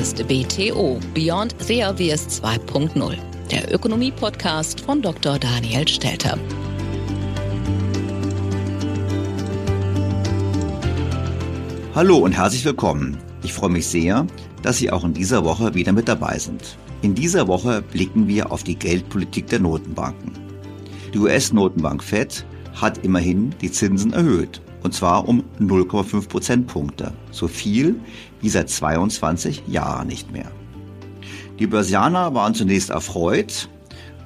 ist BTO Beyond the Obvious 2.0, der Ökonomie-Podcast von Dr. Daniel Stelter. Hallo und herzlich willkommen. Ich freue mich sehr, dass Sie auch in dieser Woche wieder mit dabei sind. In dieser Woche blicken wir auf die Geldpolitik der Notenbanken. Die US-Notenbank Fed hat immerhin die Zinsen erhöht und zwar um 0,5 Prozentpunkte. So viel wie seit 22 Jahren nicht mehr. Die Börsianer waren zunächst erfreut,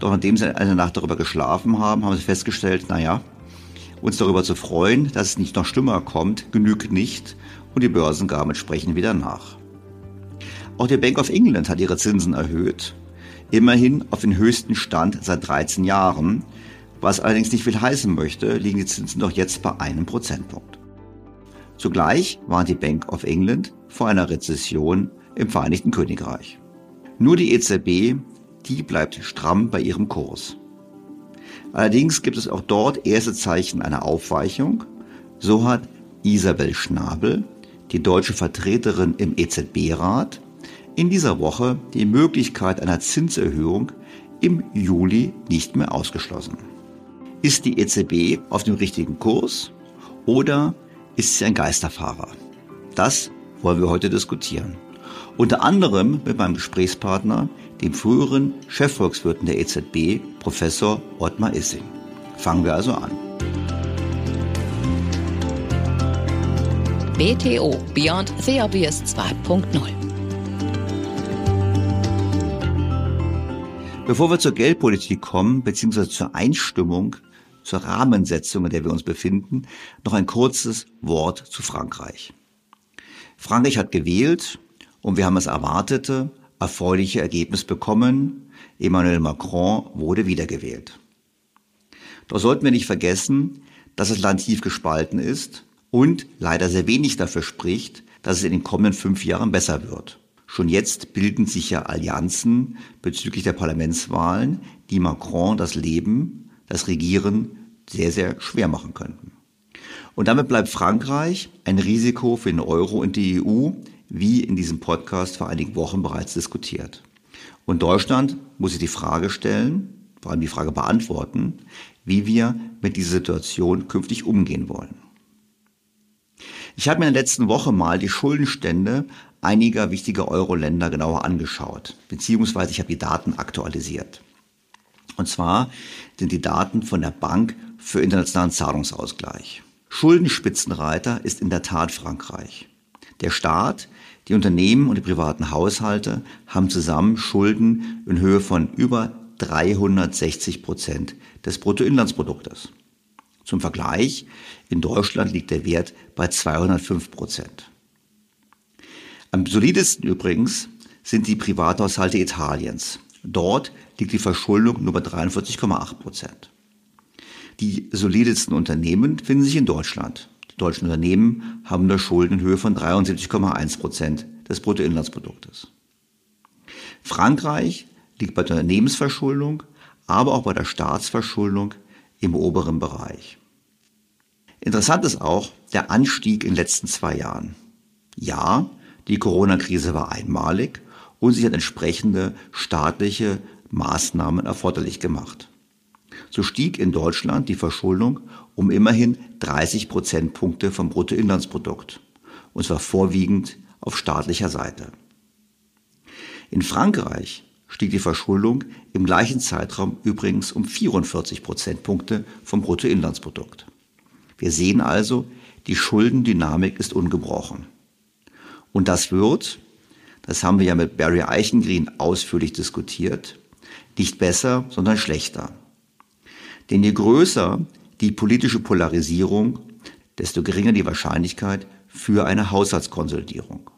doch nachdem sie eine Nacht darüber geschlafen haben, haben sie festgestellt, naja, uns darüber zu freuen, dass es nicht noch schlimmer kommt, genügt nicht und die Börsen gaben entsprechend wieder nach. Auch die Bank of England hat ihre Zinsen erhöht, immerhin auf den höchsten Stand seit 13 Jahren was allerdings nicht viel heißen möchte, liegen die Zinsen doch jetzt bei einem Prozentpunkt. Zugleich warnt die Bank of England vor einer Rezession im Vereinigten Königreich. Nur die EZB, die bleibt stramm bei ihrem Kurs. Allerdings gibt es auch dort erste Zeichen einer Aufweichung. So hat Isabel Schnabel, die deutsche Vertreterin im EZB-Rat, in dieser Woche die Möglichkeit einer Zinserhöhung im Juli nicht mehr ausgeschlossen. Ist die EZB auf dem richtigen Kurs oder ist sie ein Geisterfahrer? Das wollen wir heute diskutieren. Unter anderem mit meinem Gesprächspartner, dem früheren Chefvolkswirten der EZB, Professor Ottmar Issing. Fangen wir also an. BTO Beyond the Obvious 2.0 Bevor wir zur Geldpolitik kommen, beziehungsweise zur Einstimmung zur Rahmensetzung, in der wir uns befinden, noch ein kurzes Wort zu Frankreich. Frankreich hat gewählt und wir haben das erwartete, erfreuliche Ergebnis bekommen. Emmanuel Macron wurde wiedergewählt. Doch sollten wir nicht vergessen, dass das Land tief gespalten ist und leider sehr wenig dafür spricht, dass es in den kommenden fünf Jahren besser wird. Schon jetzt bilden sich ja Allianzen bezüglich der Parlamentswahlen, die Macron das Leben das Regieren sehr, sehr schwer machen könnten. Und damit bleibt Frankreich ein Risiko für den Euro und die EU, wie in diesem Podcast vor einigen Wochen bereits diskutiert. Und Deutschland muss sich die Frage stellen, vor allem die Frage beantworten, wie wir mit dieser Situation künftig umgehen wollen. Ich habe mir in der letzten Woche mal die Schuldenstände einiger wichtiger Euro-Länder genauer angeschaut, beziehungsweise ich habe die Daten aktualisiert. Und zwar sind die Daten von der Bank für internationalen Zahlungsausgleich. Schuldenspitzenreiter ist in der Tat Frankreich. Der Staat, die Unternehmen und die privaten Haushalte haben zusammen Schulden in Höhe von über 360 Prozent des Bruttoinlandsproduktes. Zum Vergleich, in Deutschland liegt der Wert bei 205 Prozent. Am solidesten übrigens sind die Privathaushalte Italiens. Dort liegt die Verschuldung nur bei 43,8 Prozent. Die solidesten Unternehmen finden sich in Deutschland. Die deutschen Unternehmen haben eine Schuldenhöhe von 73,1 Prozent des Bruttoinlandsproduktes. Frankreich liegt bei der Unternehmensverschuldung, aber auch bei der Staatsverschuldung im oberen Bereich. Interessant ist auch der Anstieg in den letzten zwei Jahren. Ja, die Corona-Krise war einmalig und sie hat entsprechende staatliche Maßnahmen erforderlich gemacht. So stieg in Deutschland die Verschuldung um immerhin 30 Prozentpunkte vom Bruttoinlandsprodukt, und zwar vorwiegend auf staatlicher Seite. In Frankreich stieg die Verschuldung im gleichen Zeitraum übrigens um 44 Prozentpunkte vom Bruttoinlandsprodukt. Wir sehen also, die Schuldendynamik ist ungebrochen. Und das wird, das haben wir ja mit Barry Eichengreen ausführlich diskutiert, nicht besser, sondern schlechter. Denn je größer die politische Polarisierung, desto geringer die Wahrscheinlichkeit für eine Haushaltskonsolidierung.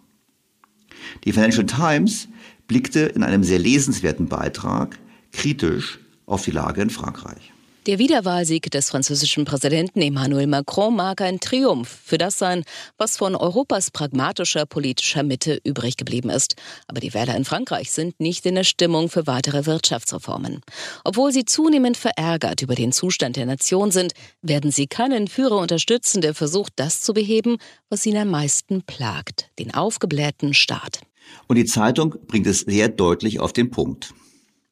Die Financial Times blickte in einem sehr lesenswerten Beitrag kritisch auf die Lage in Frankreich. Der Wiederwahlsieg des französischen Präsidenten Emmanuel Macron mag ein Triumph für das sein, was von Europas pragmatischer politischer Mitte übrig geblieben ist. Aber die Wähler in Frankreich sind nicht in der Stimmung für weitere Wirtschaftsreformen. Obwohl sie zunehmend verärgert über den Zustand der Nation sind, werden sie keinen Führer unterstützen, der versucht, das zu beheben, was ihn am meisten plagt, den aufgeblähten Staat. Und die Zeitung bringt es sehr deutlich auf den Punkt.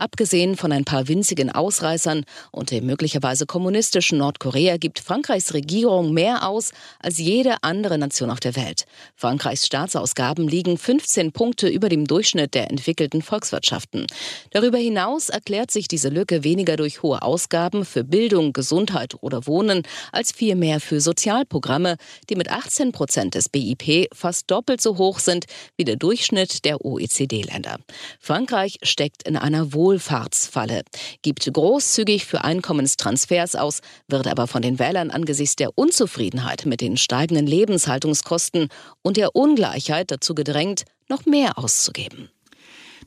Abgesehen von ein paar winzigen Ausreißern und dem möglicherweise kommunistischen Nordkorea gibt Frankreichs Regierung mehr aus als jede andere Nation auf der Welt. Frankreichs Staatsausgaben liegen 15 Punkte über dem Durchschnitt der entwickelten Volkswirtschaften. Darüber hinaus erklärt sich diese Lücke weniger durch hohe Ausgaben für Bildung, Gesundheit oder Wohnen, als vielmehr für Sozialprogramme, die mit 18 Prozent des BIP fast doppelt so hoch sind wie der Durchschnitt der OECD-Länder. Frankreich steckt in einer Wohl Wohlfahrtsfalle, gibt großzügig für Einkommenstransfers aus, wird aber von den Wählern angesichts der Unzufriedenheit mit den steigenden Lebenshaltungskosten und der Ungleichheit dazu gedrängt, noch mehr auszugeben.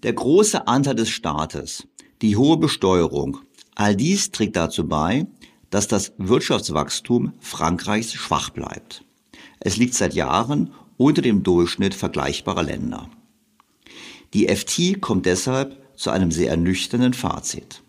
Der große Anteil des Staates, die hohe Besteuerung, all dies trägt dazu bei, dass das Wirtschaftswachstum Frankreichs schwach bleibt. Es liegt seit Jahren unter dem Durchschnitt vergleichbarer Länder. Die FT kommt deshalb zu einem sehr ernüchternden Fazit.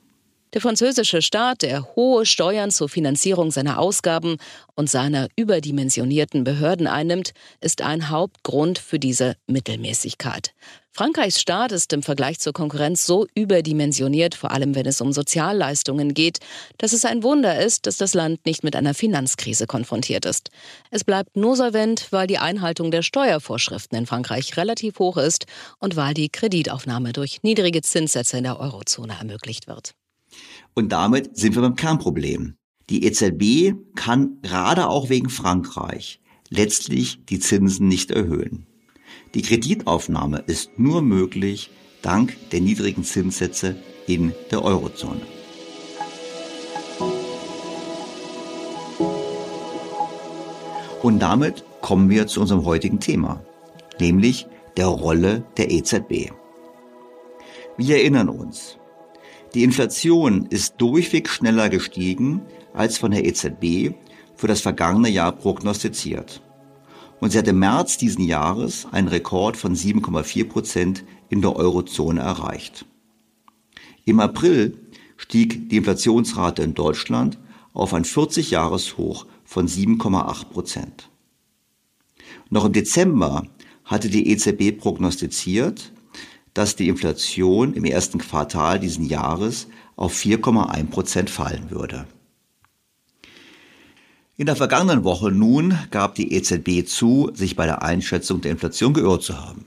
Der französische Staat, der hohe Steuern zur Finanzierung seiner Ausgaben und seiner überdimensionierten Behörden einnimmt, ist ein Hauptgrund für diese Mittelmäßigkeit. Frankreichs Staat ist im Vergleich zur Konkurrenz so überdimensioniert, vor allem wenn es um Sozialleistungen geht, dass es ein Wunder ist, dass das Land nicht mit einer Finanzkrise konfrontiert ist. Es bleibt nur solvent, weil die Einhaltung der Steuervorschriften in Frankreich relativ hoch ist und weil die Kreditaufnahme durch niedrige Zinssätze in der Eurozone ermöglicht wird. Und damit sind wir beim Kernproblem. Die EZB kann gerade auch wegen Frankreich letztlich die Zinsen nicht erhöhen. Die Kreditaufnahme ist nur möglich dank der niedrigen Zinssätze in der Eurozone. Und damit kommen wir zu unserem heutigen Thema, nämlich der Rolle der EZB. Wir erinnern uns, die Inflation ist durchweg schneller gestiegen als von der EZB für das vergangene Jahr prognostiziert. Und sie hat im März diesen Jahres einen Rekord von 7,4 Prozent in der Eurozone erreicht. Im April stieg die Inflationsrate in Deutschland auf ein 40-Jahres-Hoch von 7,8 Prozent. Noch im Dezember hatte die EZB prognostiziert, dass die Inflation im ersten Quartal diesen Jahres auf 4,1 Prozent fallen würde. In der vergangenen Woche nun gab die EZB zu, sich bei der Einschätzung der Inflation geirrt zu haben.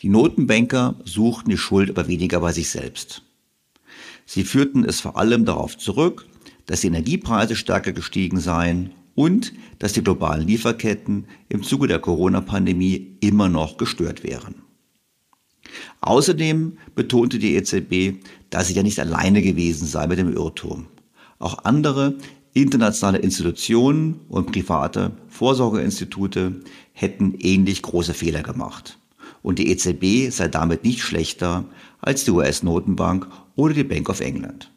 Die Notenbanker suchten die Schuld aber weniger bei sich selbst. Sie führten es vor allem darauf zurück, dass die Energiepreise stärker gestiegen seien und dass die globalen Lieferketten im Zuge der Corona-Pandemie immer noch gestört wären. Außerdem betonte die EZB, dass sie ja nicht alleine gewesen sei mit dem Irrtum. Auch andere internationale Institutionen und private Vorsorgeinstitute hätten ähnlich große Fehler gemacht. Und die EZB sei damit nicht schlechter als die US-Notenbank oder die Bank of England.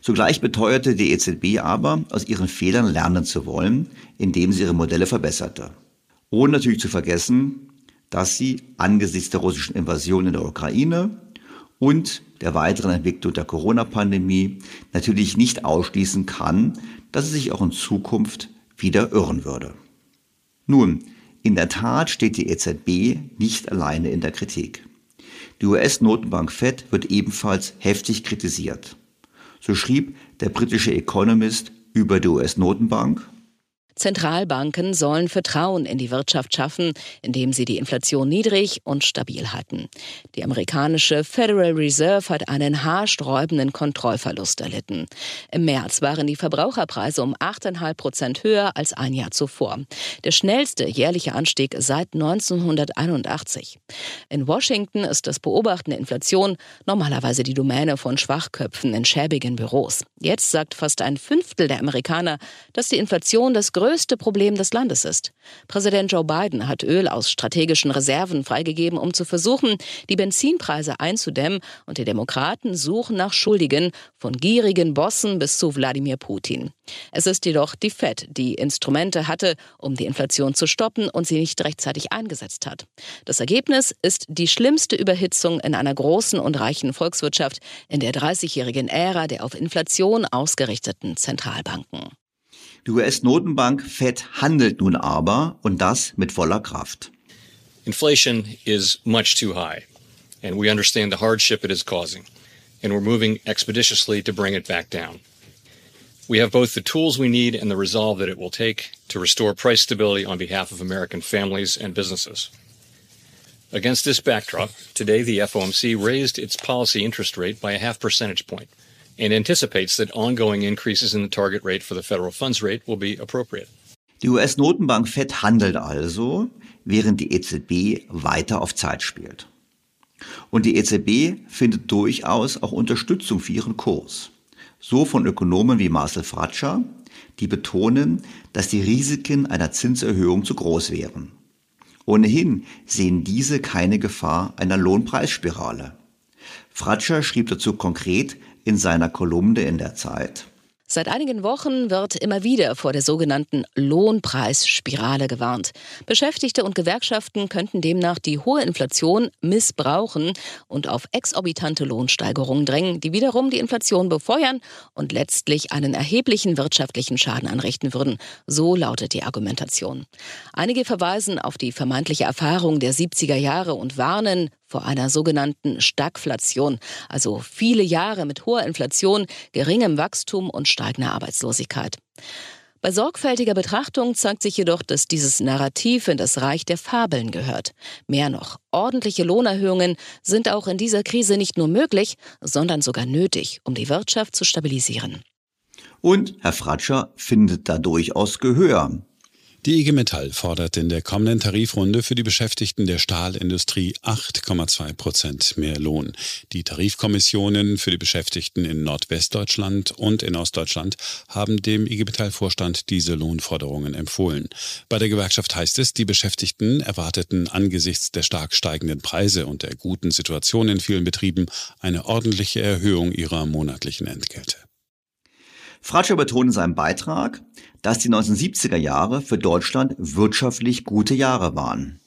Zugleich beteuerte die EZB aber, aus ihren Fehlern lernen zu wollen, indem sie ihre Modelle verbesserte. Ohne natürlich zu vergessen, dass sie angesichts der russischen Invasion in der Ukraine und der weiteren Entwicklung der Corona-Pandemie natürlich nicht ausschließen kann, dass sie sich auch in Zukunft wieder irren würde. Nun, in der Tat steht die EZB nicht alleine in der Kritik. Die US-Notenbank Fed wird ebenfalls heftig kritisiert. So schrieb der britische Economist über die US-Notenbank, Zentralbanken sollen Vertrauen in die Wirtschaft schaffen, indem sie die Inflation niedrig und stabil halten. Die amerikanische Federal Reserve hat einen haarsträubenden Kontrollverlust erlitten. Im März waren die Verbraucherpreise um 8,5 Prozent höher als ein Jahr zuvor. Der schnellste jährliche Anstieg seit 1981. In Washington ist das Beobachten der Inflation normalerweise die Domäne von Schwachköpfen in schäbigen Büros. Jetzt sagt fast ein Fünftel der Amerikaner, dass die Inflation das größte größte Problem des Landes ist. Präsident Joe Biden hat Öl aus strategischen Reserven freigegeben, um zu versuchen, die Benzinpreise einzudämmen, und die Demokraten suchen nach Schuldigen, von gierigen Bossen bis zu Wladimir Putin. Es ist jedoch die Fed, die Instrumente hatte, um die Inflation zu stoppen und sie nicht rechtzeitig eingesetzt hat. Das Ergebnis ist die schlimmste Überhitzung in einer großen und reichen Volkswirtschaft in der 30-jährigen Ära der auf Inflation ausgerichteten Zentralbanken. Die US-Notenbank Fed handelt nun aber und das mit voller Kraft. Inflation is much too high, and we understand the hardship it is causing, and we're moving expeditiously to bring it back down. We have both the tools we need and the resolve that it will take to restore price stability on behalf of American families and businesses. Against this backdrop, today the FOMC raised its policy interest rate by a half percentage point and anticipates that ongoing increases in the target rate for the federal funds rate will be appropriate. Die US-Notenbank Fed handelt also, während die EZB weiter auf Zeit spielt. Und die EZB findet durchaus auch Unterstützung für ihren Kurs. So von Ökonomen wie Marcel Fratscher, die betonen, dass die Risiken einer Zinserhöhung zu groß wären. Ohnehin sehen diese keine Gefahr einer Lohnpreisspirale. Fratscher schrieb dazu konkret in seiner Kolumne in der Zeit. Seit einigen Wochen wird immer wieder vor der sogenannten Lohnpreisspirale gewarnt. Beschäftigte und Gewerkschaften könnten demnach die hohe Inflation missbrauchen und auf exorbitante Lohnsteigerungen drängen, die wiederum die Inflation befeuern und letztlich einen erheblichen wirtschaftlichen Schaden anrichten würden. So lautet die Argumentation. Einige verweisen auf die vermeintliche Erfahrung der 70er Jahre und warnen vor einer sogenannten Stagflation, also viele Jahre mit hoher Inflation, geringem Wachstum und steigender Arbeitslosigkeit. Bei sorgfältiger Betrachtung zeigt sich jedoch, dass dieses Narrativ in das Reich der Fabeln gehört. Mehr noch, ordentliche Lohnerhöhungen sind auch in dieser Krise nicht nur möglich, sondern sogar nötig, um die Wirtschaft zu stabilisieren. Und Herr Fratscher findet da durchaus Gehör. Die IG Metall fordert in der kommenden Tarifrunde für die Beschäftigten der Stahlindustrie 8,2 Prozent mehr Lohn. Die Tarifkommissionen für die Beschäftigten in Nordwestdeutschland und in Ostdeutschland haben dem IG Metall-Vorstand diese Lohnforderungen empfohlen. Bei der Gewerkschaft heißt es, die Beschäftigten erwarteten angesichts der stark steigenden Preise und der guten Situation in vielen Betrieben eine ordentliche Erhöhung ihrer monatlichen Entgelte. Fratscher betont in seinem Beitrag, dass die 1970er Jahre für Deutschland wirtschaftlich gute Jahre waren.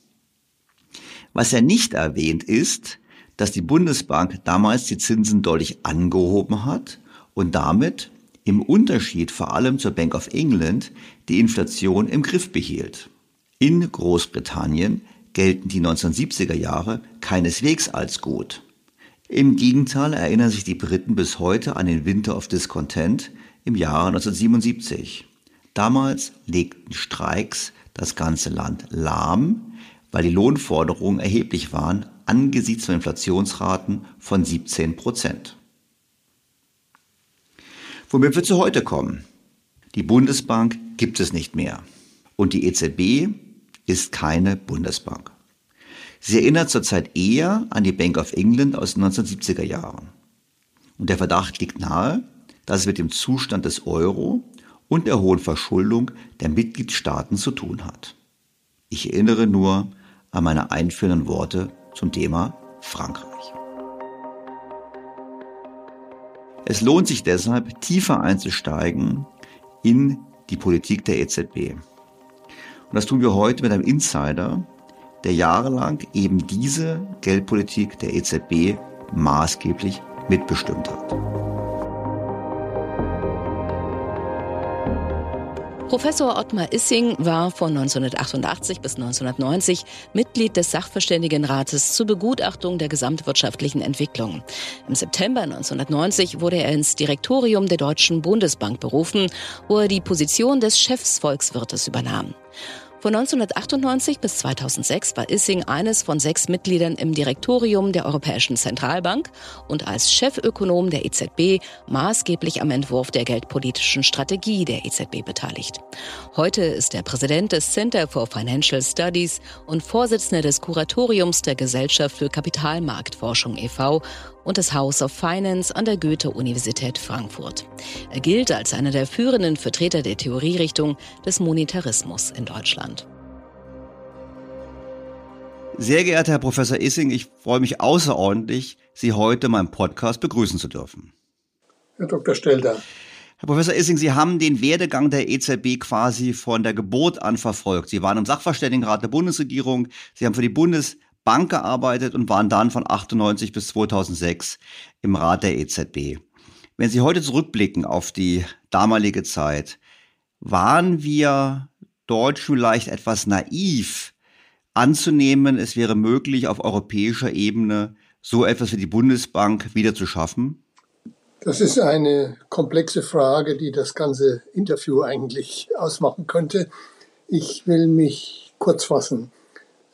Was er nicht erwähnt ist, dass die Bundesbank damals die Zinsen deutlich angehoben hat und damit im Unterschied vor allem zur Bank of England die Inflation im Griff behielt. In Großbritannien gelten die 1970er Jahre keineswegs als gut. Im Gegenteil erinnern sich die Briten bis heute an den Winter of Discontent im Jahre 1977. Damals legten Streiks das ganze Land lahm, weil die Lohnforderungen erheblich waren angesichts von Inflationsraten von 17 Prozent. Womit wir zu heute kommen. Die Bundesbank gibt es nicht mehr. Und die EZB ist keine Bundesbank. Sie erinnert zurzeit eher an die Bank of England aus den 1970er Jahren. Und der Verdacht liegt nahe, dass es mit dem Zustand des Euro und der hohen Verschuldung der Mitgliedstaaten zu tun hat. Ich erinnere nur an meine einführenden Worte zum Thema Frankreich. Es lohnt sich deshalb, tiefer einzusteigen in die Politik der EZB. Und das tun wir heute mit einem Insider, der jahrelang eben diese Geldpolitik der EZB maßgeblich mitbestimmt hat. Professor Ottmar Issing war von 1988 bis 1990 Mitglied des Sachverständigenrates zur Begutachtung der gesamtwirtschaftlichen Entwicklung. Im September 1990 wurde er ins Direktorium der Deutschen Bundesbank berufen, wo er die Position des Chefsvolkswirtes übernahm. Von 1998 bis 2006 war Issing eines von sechs Mitgliedern im Direktorium der Europäischen Zentralbank und als Chefökonom der EZB maßgeblich am Entwurf der geldpolitischen Strategie der EZB beteiligt. Heute ist er Präsident des Center for Financial Studies und Vorsitzender des Kuratoriums der Gesellschaft für Kapitalmarktforschung e.V und des House of Finance an der Goethe-Universität Frankfurt. Er gilt als einer der führenden Vertreter der Theorierichtung des Monetarismus in Deutschland. Sehr geehrter Herr Professor Issing, ich freue mich außerordentlich, Sie heute in meinem Podcast begrüßen zu dürfen. Herr Dr. Stelter. Herr Professor Issing, Sie haben den Werdegang der EZB quasi von der Geburt an verfolgt. Sie waren im Sachverständigenrat der Bundesregierung, Sie haben für die Bundes Bank gearbeitet und waren dann von 98 bis 2006 im Rat der EZB. Wenn Sie heute zurückblicken auf die damalige Zeit, waren wir Deutsch vielleicht etwas naiv, anzunehmen, es wäre möglich, auf europäischer Ebene so etwas wie die Bundesbank wieder zu schaffen? Das ist eine komplexe Frage, die das ganze Interview eigentlich ausmachen könnte. Ich will mich kurz fassen.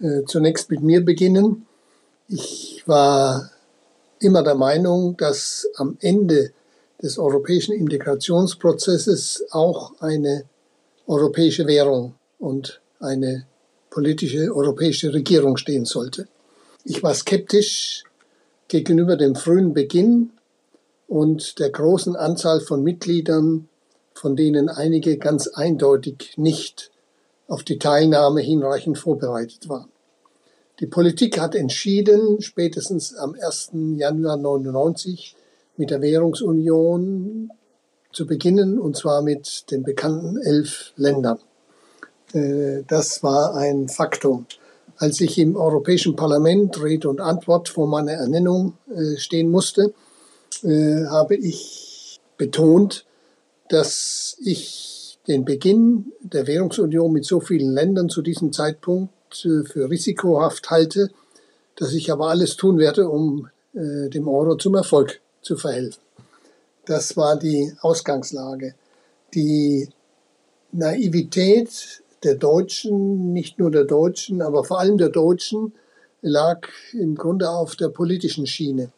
Äh, zunächst mit mir beginnen. Ich war immer der Meinung, dass am Ende des europäischen Integrationsprozesses auch eine europäische Währung und eine politische europäische Regierung stehen sollte. Ich war skeptisch gegenüber dem frühen Beginn und der großen Anzahl von Mitgliedern, von denen einige ganz eindeutig nicht auf die Teilnahme hinreichend vorbereitet waren. Die Politik hat entschieden, spätestens am 1. Januar 99 mit der Währungsunion zu beginnen, und zwar mit den bekannten elf Ländern. Äh, das war ein Faktum. Als ich im Europäischen Parlament Rede und Antwort vor meiner Ernennung äh, stehen musste, äh, habe ich betont, dass ich den Beginn der Währungsunion mit so vielen Ländern zu diesem Zeitpunkt für risikohaft halte, dass ich aber alles tun werde, um dem Euro zum Erfolg zu verhelfen. Das war die Ausgangslage. Die Naivität der Deutschen, nicht nur der Deutschen, aber vor allem der Deutschen, lag im Grunde auf der politischen Schiene.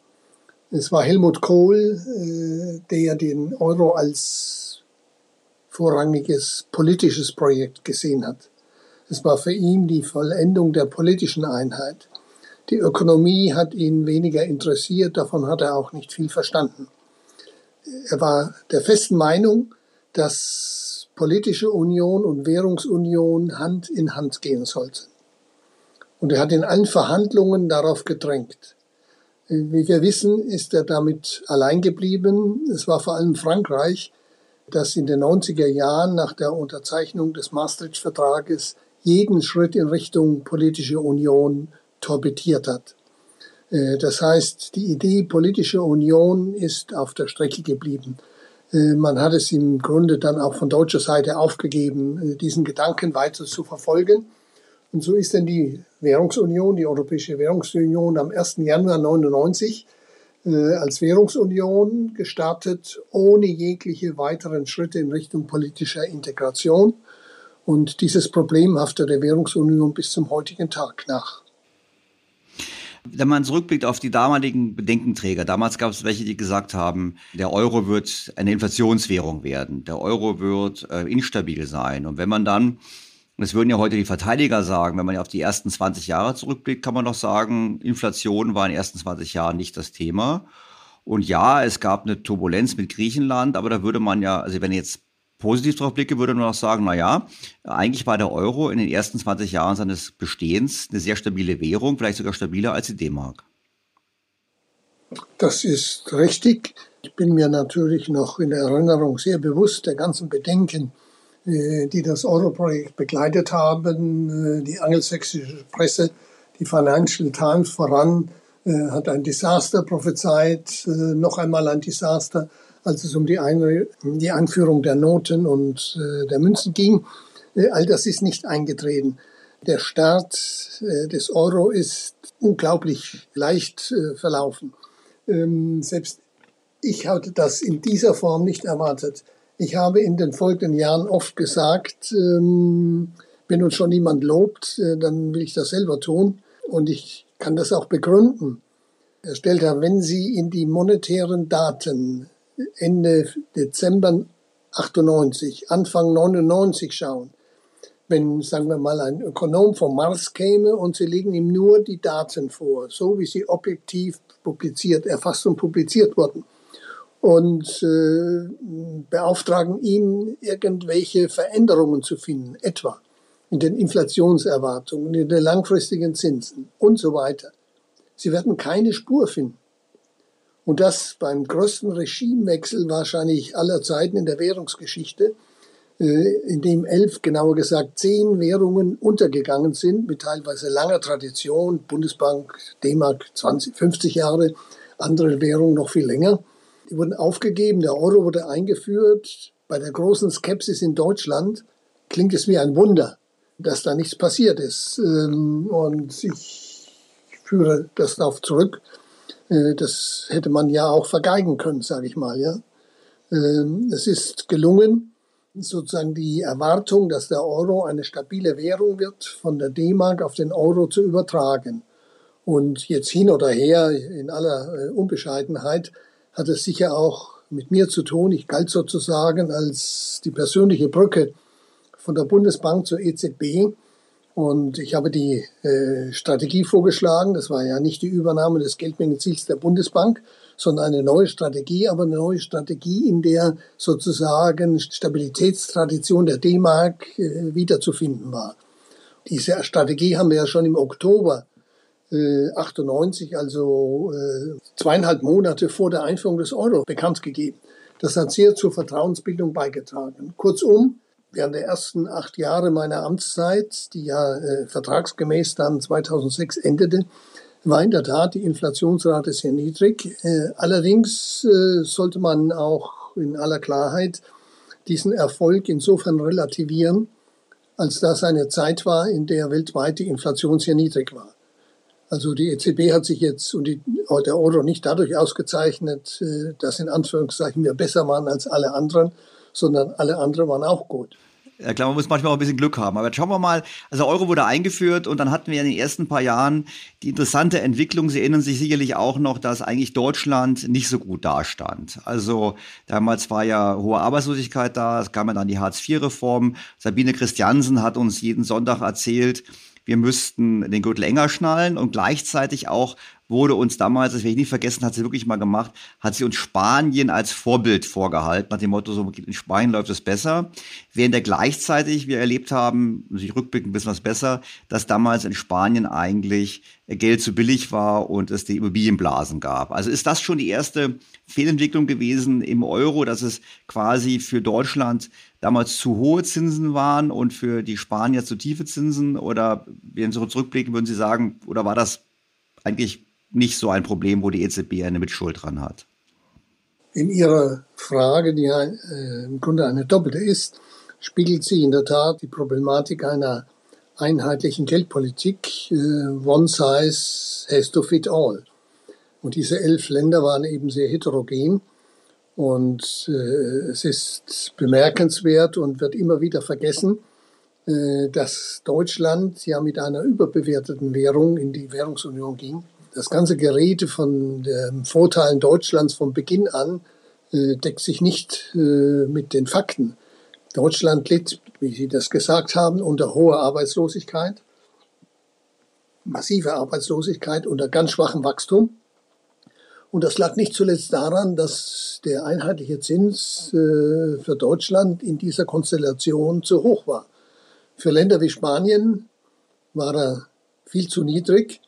Es war Helmut Kohl, äh, der den Euro als vorrangiges politisches Projekt gesehen hat. Es war für ihn die Vollendung der politischen Einheit. Die Ökonomie hat ihn weniger interessiert, davon hat er auch nicht viel verstanden. Er war der festen Meinung, dass politische Union und Währungsunion Hand in Hand gehen sollten. Und er hat in allen Verhandlungen darauf gedrängt. Wie wir wissen, ist er damit allein geblieben. Es war vor allem Frankreich, das in den 90er Jahren nach der Unterzeichnung des Maastricht-Vertrages jeden Schritt in Richtung politische Union torpediert hat. Äh, das heißt, die Idee politische Union ist auf der Strecke geblieben. Äh, man hat es im Grunde dann auch von deutscher Seite aufgegeben, äh, diesen Gedanken weiter zu verfolgen. Und so ist dann die Währungsunion, die Europäische Währungsunion am 1. Januar 1999 als Währungsunion gestartet, ohne jegliche weiteren Schritte in Richtung politischer Integration. Und dieses Problem haftet der Währungsunion bis zum heutigen Tag nach. Wenn man zurückblickt auf die damaligen Bedenkenträger, damals gab es welche, die gesagt haben, der Euro wird eine Inflationswährung werden, der Euro wird äh, instabil sein. Und wenn man dann, das würden ja heute die Verteidiger sagen, wenn man auf die ersten 20 Jahre zurückblickt, kann man doch sagen, Inflation war in den ersten 20 Jahren nicht das Thema. Und ja, es gab eine Turbulenz mit Griechenland, aber da würde man ja, also wenn jetzt positiv drauf blicke, würde nur noch sagen, na ja, eigentlich war der Euro in den ersten 20 Jahren seines Bestehens eine sehr stabile Währung, vielleicht sogar stabiler als die D-Mark. Das ist richtig. Ich bin mir natürlich noch in Erinnerung sehr bewusst der ganzen Bedenken, die das Euro-Projekt begleitet haben. Äh, die angelsächsische Presse, die Financial Times voran, äh, hat ein Desaster prophezeit, noch einmal ein Desaster als es um die, Ein die Einführung der Noten und äh, der Münzen ging. Äh, all das ist nicht eingetreten. Der Start äh, des Euro ist unglaublich leicht äh, verlaufen. Ähm, selbst ich hatte das in dieser Form nicht erwartet. Ich habe in den folgenden Jahren oft gesagt, ähm, wenn uns schon niemand lobt, äh, dann will ich das selber tun. Und ich kann das auch begründen. Herr Stelter, wenn Sie in die monetären Daten Ende Dezember 98, Anfang 99 schauen, wenn, sagen wir mal, ein Ökonom vom Mars käme und sie legen ihm nur die Daten vor, so wie sie objektiv publiziert, erfasst und publiziert wurden, und äh, beauftragen ihn, irgendwelche Veränderungen zu finden, etwa in den Inflationserwartungen, in den langfristigen Zinsen und so weiter. Sie werden keine Spur finden. Und das beim größten Regimewechsel wahrscheinlich aller Zeiten in der Währungsgeschichte, äh, in dem elf, genauer gesagt zehn Währungen untergegangen sind, mit teilweise langer Tradition, Bundesbank, D-Mark 20, 50 Jahre, andere Währungen noch viel länger. Die wurden aufgegeben, der Euro wurde eingeführt. Bei der großen Skepsis in Deutschland klingt es wie ein Wunder, dass da nichts passiert ist. Ähm, und ich führe das darauf zurück. Äh, das hätte man ja auch vergeigen können, sage ich mal. Ja, ähm, es ist gelungen, sozusagen die Erwartung, dass der Euro eine stabile Währung wird, von der D-Mark auf den Euro zu übertragen. Und jetzt hin oder her, in aller äh, Unbescheidenheit, hat es sicher auch mit mir zu tun. Ich galt sozusagen als die persönliche Brücke von der Bundesbank zur EZB. Und ich habe die äh, Strategie vorgeschlagen. Das war ja nicht die Übernahme des Geldmengenziels der Bundesbank, sondern eine neue Strategie, aber eine neue Strategie, in der sozusagen Stabilitätstradition der D-Mark äh, wiederzufinden war. Diese Strategie haben wir ja schon im Oktober 98, also äh, zweieinhalb Monate vor der Einführung des Euro, bekannt gegeben. Das hat sehr zur Vertrauensbildung beigetragen. Kurzum, während der ersten acht Jahre meiner Amtszeit, die ja äh, vertragsgemäß dann 2006 endete, war in der Tat die Inflationsrate sehr niedrig. Äh, allerdings äh, sollte man auch in aller Klarheit diesen Erfolg insofern relativieren, als das eine Zeit war, in der weltweit die Inflation sehr niedrig war. Also die EZB hat sich jetzt und die, der Euro nicht dadurch ausgezeichnet, äh, dass in Anführungszeichen wir besser waren als alle anderen, sondern alle anderen waren auch gut. Ja klar, man muss manchmal auch ein bisschen Glück haben. Aber jetzt schauen wir mal, also Euro wurde eingeführt und dann hatten wir in den ersten paar Jahren die interessante Entwicklung. Sie erinnern sich sicherlich auch noch, dass eigentlich Deutschland nicht so gut dastand. Also damals war ja hohe Arbeitslosigkeit da, es kam ja dann die Hartz-IV-Reform. Sabine Christiansen hat uns jeden Sonntag erzählt, wir müssten den Gürtel enger schnallen und gleichzeitig auch wurde uns damals, das werde ich nicht vergessen, hat sie wirklich mal gemacht, hat sie uns Spanien als Vorbild vorgehalten, nach dem Motto, so in Spanien läuft es besser. Während der gleichzeitig wir erlebt haben, muss ich rückblicken, ein bisschen was besser, dass damals in Spanien eigentlich Geld zu billig war und es die Immobilienblasen gab. Also ist das schon die erste Fehlentwicklung gewesen im Euro, dass es quasi für Deutschland damals zu hohe Zinsen waren und für die Spanier zu tiefe Zinsen? Oder wenn Sie zurückblicken, würden Sie sagen, oder war das eigentlich nicht so ein Problem, wo die EZB eine Mitschuld dran hat. In Ihrer Frage, die äh, im Grunde eine doppelte ist, spiegelt sie in der Tat die Problematik einer einheitlichen Geldpolitik. Äh, one size has to fit all. Und diese elf Länder waren eben sehr heterogen. Und äh, es ist bemerkenswert und wird immer wieder vergessen, äh, dass Deutschland ja mit einer überbewerteten Währung in die Währungsunion ging das ganze Gerede von den Vorteilen Deutschlands von Beginn an äh, deckt sich nicht äh, mit den Fakten. Deutschland litt, wie Sie das gesagt haben, unter hoher Arbeitslosigkeit, massive Arbeitslosigkeit, unter ganz schwachem Wachstum. Und das lag nicht zuletzt daran, dass der einheitliche Zins äh, für Deutschland in dieser Konstellation zu hoch war. Für Länder wie Spanien war er viel zu niedrig.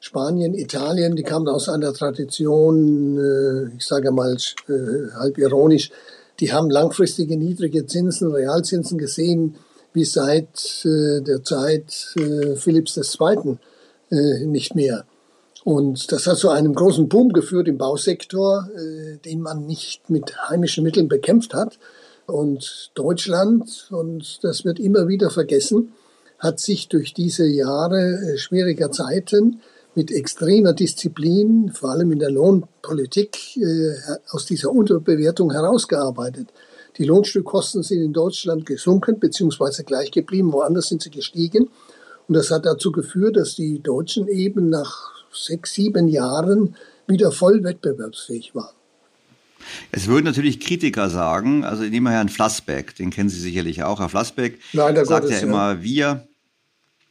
Spanien, Italien, die kamen aus einer Tradition, äh, ich sage mal äh, halb ironisch, die haben langfristige niedrige Zinsen, Realzinsen gesehen, wie seit äh, der Zeit Philipps II. nicht mehr. Und das hat zu einem großen Boom geführt im Bausektor, den man nicht mit heimischen Mitteln bekämpft hat. Und Deutschland, und das wird immer wieder vergessen, hat sich durch diese Jahre schwieriger Zeiten mit extremer Disziplin, vor allem in der Lohnpolitik, äh, aus dieser Unterbewertung herausgearbeitet. Die Lohnstückkosten sind in Deutschland gesunken bzw. gleich geblieben, woanders sind sie gestiegen. Und das hat dazu geführt, dass die Deutschen eben nach sechs, sieben Jahren wieder voll wettbewerbsfähig waren. Es würden natürlich Kritiker sagen, also nehmen wir Herrn Flassbeck, den kennen Sie sicherlich auch. Herr Flassbeck Leider sagt Gottes, ja immer, wir,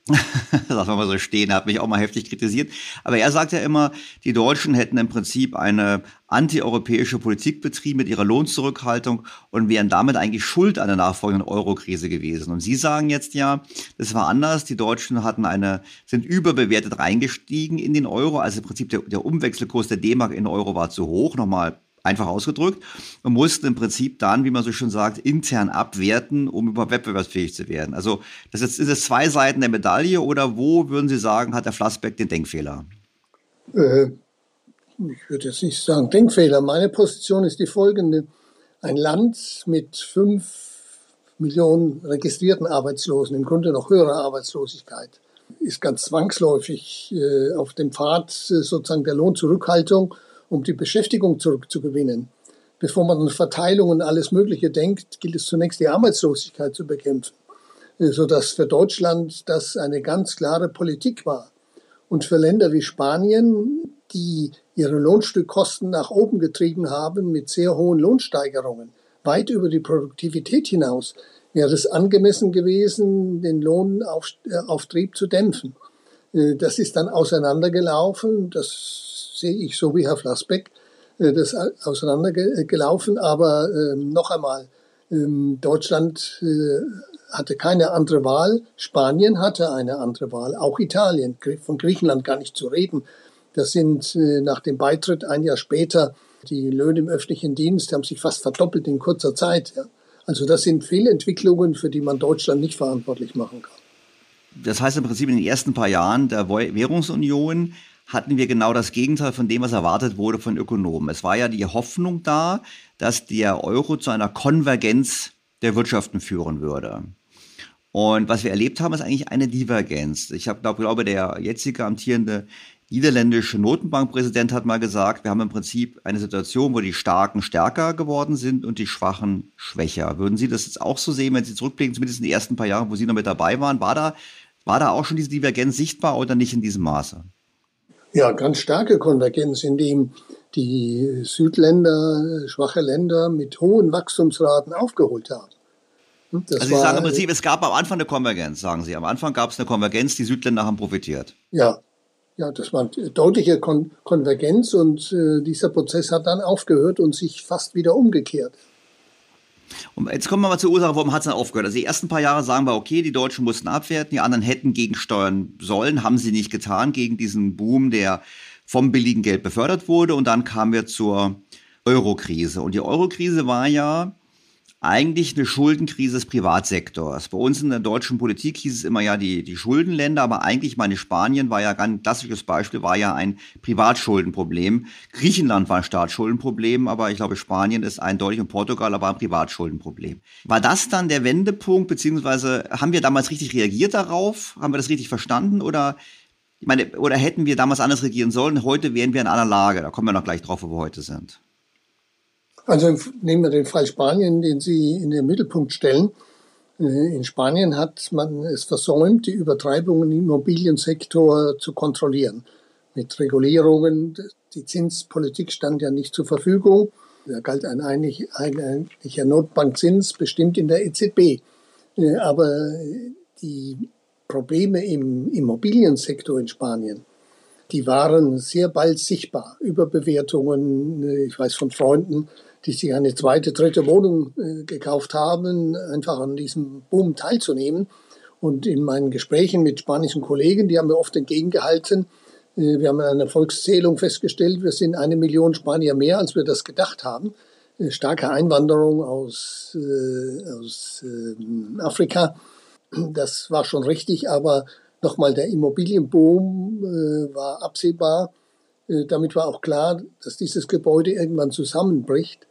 Lass mal so stehen, hat mich auch mal heftig kritisiert. Aber er sagt ja immer, die Deutschen hätten im Prinzip eine antieuropäische Politik betrieben mit ihrer Lohnzurückhaltung und wären damit eigentlich schuld an der nachfolgenden Eurokrise gewesen. Und Sie sagen jetzt ja, das war anders. Die Deutschen hatten eine, sind überbewertet reingestiegen in den Euro. Also im Prinzip der, der Umwechselkurs der D-Mark in Euro war zu hoch. Nochmal einfach ausgedrückt, und mussten im Prinzip dann, wie man so schön sagt, intern abwerten, um überhaupt wettbewerbsfähig zu werden. Also das ist, ist es zwei Seiten der Medaille oder wo würden Sie sagen, hat der Flassbeck den Denkfehler? Äh, ich würde jetzt nicht sagen Denkfehler. Meine Position ist die folgende. Ein Land mit fünf Millionen registrierten Arbeitslosen, im Grunde noch höhere Arbeitslosigkeit, ist ganz zwangsläufig äh, auf dem Pfad äh, sozusagen der Lohnzurückhaltung, um die Beschäftigung zurückzugewinnen. Bevor man an Verteilung und alles Mögliche denkt, gilt es zunächst die Arbeitslosigkeit zu bekämpfen, äh, sodass für Deutschland das eine ganz klare Politik war. Und für Länder wie Spanien, die ihre Lohnstückkosten nach oben getrieben haben mit sehr hohen Lohnsteigerungen, weit über die Produktivität hinaus, wäre es angemessen gewesen, den Lohnauftrieb äh, zu dämpfen. Äh, das ist dann auseinandergelaufen, das sehe ich so wie Herr Flassbeck, äh, das auseinandergelaufen, aber ähm, noch einmal, ähm, Deutschland hatte keine andere Wahl, Spanien hatte eine andere Wahl, auch Italien, von Griechenland gar nicht zu reden. Das sind nach dem Beitritt ein Jahr später die Löhne im öffentlichen Dienst haben sich fast verdoppelt in kurzer Zeit. Also das sind viele Entwicklungen, für die man Deutschland nicht verantwortlich machen kann. Das heißt im Prinzip in den ersten paar Jahren der Währungsunion hatten wir genau das Gegenteil von dem, was erwartet wurde von Ökonomen. Es war ja die Hoffnung da, dass der Euro zu einer Konvergenz der Wirtschaften führen würde. Und was wir erlebt haben, ist eigentlich eine Divergenz. Ich hab, glaub, glaube, der jetzige amtierende niederländische Notenbankpräsident hat mal gesagt, wir haben im Prinzip eine Situation, wo die Starken stärker geworden sind und die Schwachen schwächer. Würden Sie das jetzt auch so sehen, wenn Sie zurückblicken, zumindest in den ersten paar Jahren, wo Sie noch mit dabei waren? War da, war da auch schon diese Divergenz sichtbar oder nicht in diesem Maße? Ja, ganz starke Konvergenz, indem die Südländer, schwache Länder mit hohen Wachstumsraten aufgeholt haben. Das also Sie sagen im Prinzip, es gab am Anfang eine Konvergenz, sagen Sie. Am Anfang gab es eine Konvergenz, die Südländer haben profitiert. Ja, ja, das war eine deutliche Kon Konvergenz und äh, dieser Prozess hat dann aufgehört und sich fast wieder umgekehrt. Und jetzt kommen wir mal zur Ursache, warum hat es dann aufgehört? Also die ersten paar Jahre sagen wir, okay, die Deutschen mussten abwerten, die anderen hätten gegensteuern sollen, haben sie nicht getan gegen diesen Boom, der vom billigen Geld befördert wurde. Und dann kamen wir zur Eurokrise. Und die Eurokrise war ja eigentlich eine Schuldenkrise des Privatsektors. Bei uns in der deutschen Politik hieß es immer ja die, die Schuldenländer, aber eigentlich meine Spanien war ja ein ganz klassisches Beispiel, war ja ein Privatschuldenproblem. Griechenland war ein Staatsschuldenproblem, aber ich glaube Spanien ist eindeutig und Portugal aber ein Privatschuldenproblem. War das dann der Wendepunkt, beziehungsweise haben wir damals richtig reagiert darauf? Haben wir das richtig verstanden oder ich meine, oder hätten wir damals anders regieren sollen? Heute wären wir in einer Lage. Da kommen wir noch gleich drauf, wo wir heute sind. Also nehmen wir den Fall Spanien, den Sie in den Mittelpunkt stellen. Äh, in Spanien hat man es versäumt, die Übertreibungen im Immobiliensektor zu kontrollieren. Mit Regulierungen, die Zinspolitik stand ja nicht zur Verfügung. Da galt ein eigentlicher Notbankzins, bestimmt in der EZB. Äh, aber die Probleme im Immobiliensektor in Spanien, die waren sehr bald sichtbar. Überbewertungen, äh, ich weiß von Freunden, die sich eine zweite, dritte Wohnung äh, gekauft haben, einfach an diesem Boom teilzunehmen. Und in meinen Gesprächen mit spanischen Kollegen, die haben mir oft entgegengehalten, äh, wir haben in einer Volkszählung festgestellt, wir sind eine Million Spanier mehr, als wir das gedacht haben. Äh, starke Einwanderung aus, äh, aus äh, Afrika, das war schon richtig, aber nochmal der Immobilienboom äh, war absehbar. Äh, damit war auch klar, dass dieses Gebäude irgendwann zusammenbricht.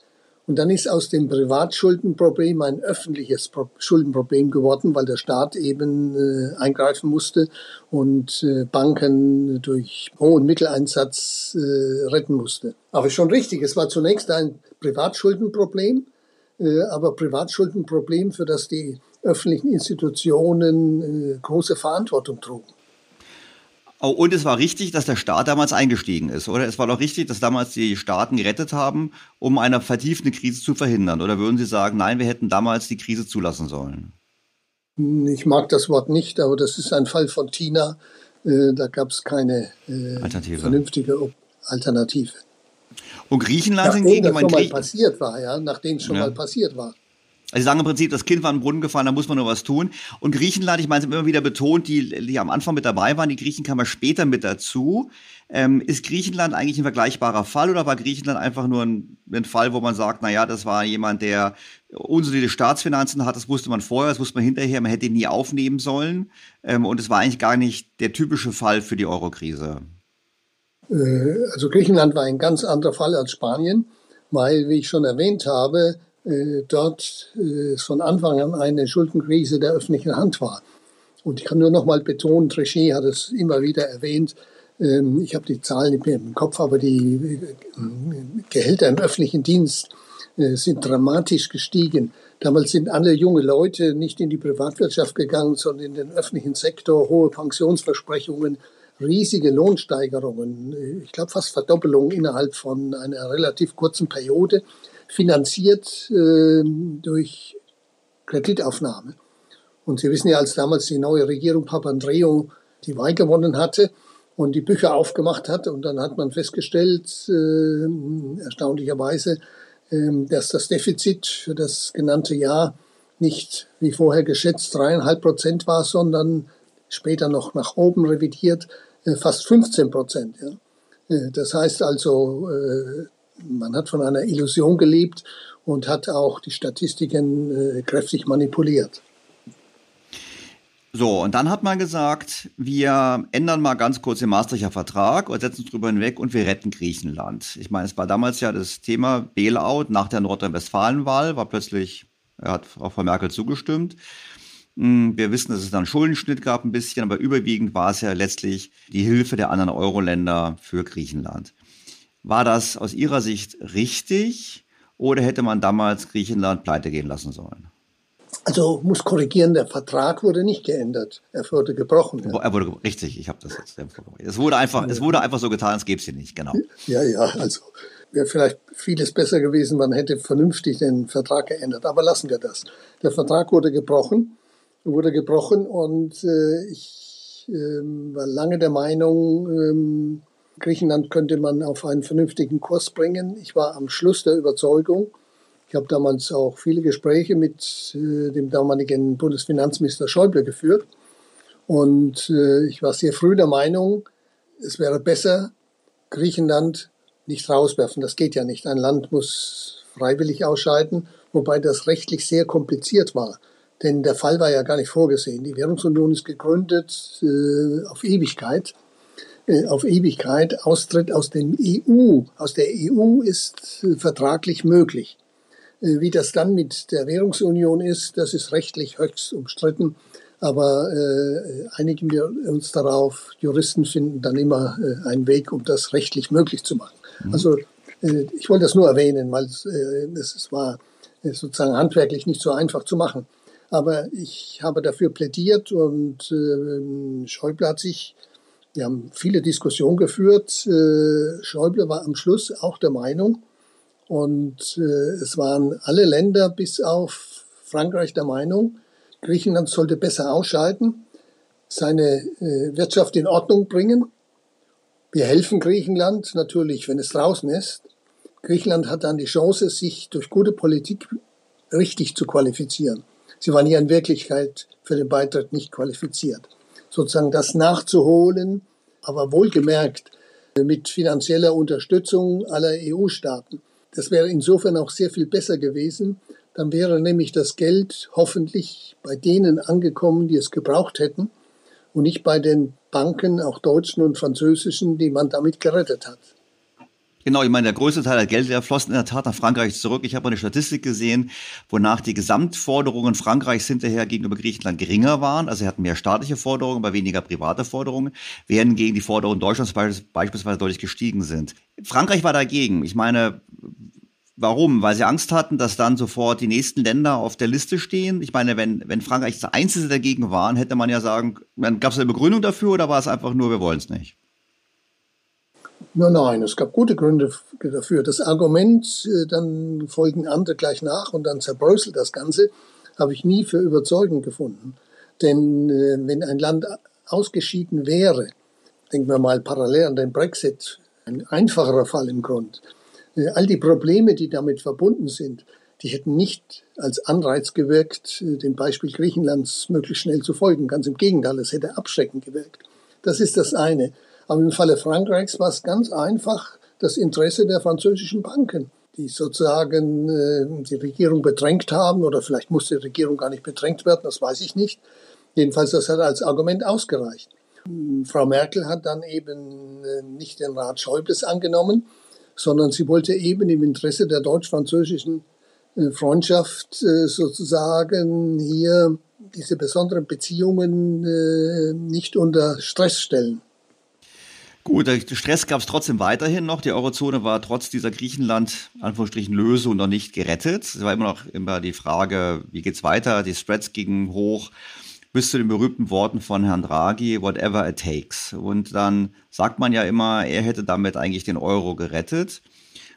Und dann ist aus dem Privatschuldenproblem ein öffentliches Schuldenproblem geworden, weil der Staat eben äh, eingreifen musste und äh, Banken durch hohen Mitteleinsatz äh, retten musste. Aber schon richtig, es war zunächst ein Privatschuldenproblem, äh, aber Privatschuldenproblem, für das die öffentlichen Institutionen äh, große Verantwortung trugen. Oh, und es war richtig, dass der Staat damals eingestiegen ist, oder? Es war doch richtig, dass damals die Staaten gerettet haben, um eine vertiefende Krise zu verhindern. Oder würden Sie sagen, nein, wir hätten damals die Krise zulassen sollen? Ich mag das Wort nicht, aber das ist ein Fall von Tina. Äh, da gab es keine äh, Alternative. vernünftige Alternative. Und Griechenland nachdem hingegen, das schon mal passiert war, ja, nachdem es schon ja. mal passiert war. Also sie sagen im Prinzip, das Kind war in den Brunnen gefallen, da muss man nur was tun. Und Griechenland, ich meine, es immer wieder betont, die, die am Anfang mit dabei waren, die Griechen kamen später mit dazu. Ähm, ist Griechenland eigentlich ein vergleichbarer Fall oder war Griechenland einfach nur ein, ein Fall, wo man sagt, na ja, das war jemand, der unsolide Staatsfinanzen hat, das wusste man vorher, das wusste man hinterher, man hätte ihn nie aufnehmen sollen. Ähm, und es war eigentlich gar nicht der typische Fall für die Eurokrise. Äh, also Griechenland war ein ganz anderer Fall als Spanien, weil, wie ich schon erwähnt habe, dort äh, von Anfang an eine Schuldenkrise der öffentlichen Hand war. Und ich kann nur noch mal betonen, Trichet hat es immer wieder erwähnt, ähm, ich habe die Zahlen nicht mehr im Kopf, aber die äh, Gehälter im öffentlichen Dienst äh, sind dramatisch gestiegen. Damals sind alle junge Leute nicht in die Privatwirtschaft gegangen, sondern in den öffentlichen Sektor, hohe Pensionsversprechungen, riesige Lohnsteigerungen, ich glaube fast Verdoppelung innerhalb von einer relativ kurzen Periode, finanziert äh, durch Kreditaufnahme. Und Sie wissen ja, als damals die neue Regierung Papandreou die Wahl gewonnen hatte und die Bücher aufgemacht hat, und dann hat man festgestellt, äh, erstaunlicherweise, äh, dass das Defizit für das genannte Jahr nicht wie vorher geschätzt dreieinhalb Prozent war, sondern später noch nach oben revidiert, äh, fast 15 Prozent. Ja. Äh, das heißt also, äh, man hat von einer Illusion gelebt und hat auch die Statistiken kräftig manipuliert. So, und dann hat man gesagt, wir ändern mal ganz kurz den Maastrichter Vertrag und setzen uns drüber hinweg und wir retten Griechenland. Ich meine, es war damals ja das Thema Bailout nach der Nordrhein-Westfalen-Wahl, war plötzlich, hat Frau Merkel zugestimmt. Hm, wir wissen, dass es dann Schuldenschnitt gab ein bisschen, aber überwiegend war es ja letztlich die Hilfe der anderen Euro-Länder für Griechenland. War das aus Ihrer Sicht richtig oder hätte man damals Griechenland pleite gehen lassen sollen? Also muss korrigieren, der Vertrag wurde nicht geändert. Er wurde gebrochen. Ja. Er wurde richtig, ich habe das jetzt. Es wurde einfach, es wurde einfach so getan, es gäbe es hier nicht, genau. Ja, ja, also wäre vielleicht vieles besser gewesen, man hätte vernünftig den Vertrag geändert. Aber lassen wir das. Der Vertrag wurde gebrochen wurde gebrochen und äh, ich äh, war lange der Meinung, ähm, Griechenland könnte man auf einen vernünftigen Kurs bringen. Ich war am Schluss der Überzeugung, ich habe damals auch viele Gespräche mit äh, dem damaligen Bundesfinanzminister Schäuble geführt und äh, ich war sehr früh der Meinung, es wäre besser, Griechenland nicht rauswerfen. Das geht ja nicht. Ein Land muss freiwillig ausscheiden, wobei das rechtlich sehr kompliziert war. Denn der Fall war ja gar nicht vorgesehen. Die Währungsunion ist gegründet äh, auf Ewigkeit. Äh, auf Ewigkeit. Austritt aus dem EU, aus der EU ist äh, vertraglich möglich. Äh, wie das dann mit der Währungsunion ist, das ist rechtlich höchst umstritten. Aber äh, einigen wir uns darauf, Juristen finden dann immer äh, einen Weg, um das rechtlich möglich zu machen. Mhm. Also äh, ich wollte das nur erwähnen, weil es, es war sozusagen handwerklich nicht so einfach zu machen. Aber ich habe dafür plädiert und Schäuble hat sich, wir haben viele Diskussionen geführt. Äh, Schäuble war am Schluss auch der Meinung, und äh, es waren alle Länder bis auf Frankreich der Meinung, Griechenland sollte besser ausscheiden, seine äh, Wirtschaft in Ordnung bringen. Wir helfen Griechenland natürlich, wenn es draußen ist. Griechenland hat dann die Chance, sich durch gute Politik richtig zu qualifizieren. Sie waren ja in Wirklichkeit für den Beitritt nicht qualifiziert. Sozusagen das nachzuholen, aber wohlgemerkt mit finanzieller Unterstützung aller EU-Staaten. Das wäre insofern auch sehr viel besser gewesen. Dann wäre nämlich das Geld hoffentlich bei denen angekommen, die es gebraucht hätten und nicht bei den Banken, auch deutschen und französischen, die man damit gerettet hat. Genau, ich meine, der größte Teil der Gelder flossen in der Tat nach Frankreich zurück. Ich habe eine Statistik gesehen, wonach die Gesamtforderungen Frankreichs hinterher gegenüber Griechenland geringer waren. Also sie hatten mehr staatliche Forderungen, aber weniger private Forderungen, während gegen die Forderungen Deutschlands beispielsweise deutlich gestiegen sind. Frankreich war dagegen. Ich meine, Warum? Weil sie Angst hatten, dass dann sofort die nächsten Länder auf der Liste stehen. Ich meine, wenn, wenn Frankreich das Einzige dagegen waren, hätte man ja sagen, gab es eine Begründung dafür oder war es einfach nur, wir wollen es nicht? Nein, nein, es gab gute Gründe dafür. Das Argument, äh, dann folgen andere gleich nach und dann zerbröselt das Ganze, habe ich nie für überzeugend gefunden. Denn äh, wenn ein Land ausgeschieden wäre, denken wir mal parallel an den Brexit, ein einfacherer Fall im Grund, äh, all die Probleme, die damit verbunden sind, die hätten nicht als Anreiz gewirkt, dem Beispiel Griechenlands möglichst schnell zu folgen. Ganz im Gegenteil, es hätte abschreckend gewirkt. Das ist das eine. Aber im Falle Frankreichs war es ganz einfach das Interesse der französischen Banken, die sozusagen äh, die Regierung bedrängt haben, oder vielleicht musste die Regierung gar nicht bedrängt werden, das weiß ich nicht. Jedenfalls, das hat als Argument ausgereicht. Frau Merkel hat dann eben äh, nicht den Rat Schäubles angenommen, sondern sie wollte eben im Interesse der deutsch-französischen äh, Freundschaft sozusagen hier diese besonderen Beziehungen nicht unter Stress stellen. Gut, Stress gab es trotzdem weiterhin noch. Die Eurozone war trotz dieser Griechenland Anführungsstrichen Lösung noch nicht gerettet. Es war immer noch immer die Frage, wie geht's weiter? Die Spreads gingen hoch bis zu den berühmten Worten von Herrn Draghi, whatever it takes. Und dann sagt man ja immer, er hätte damit eigentlich den Euro gerettet.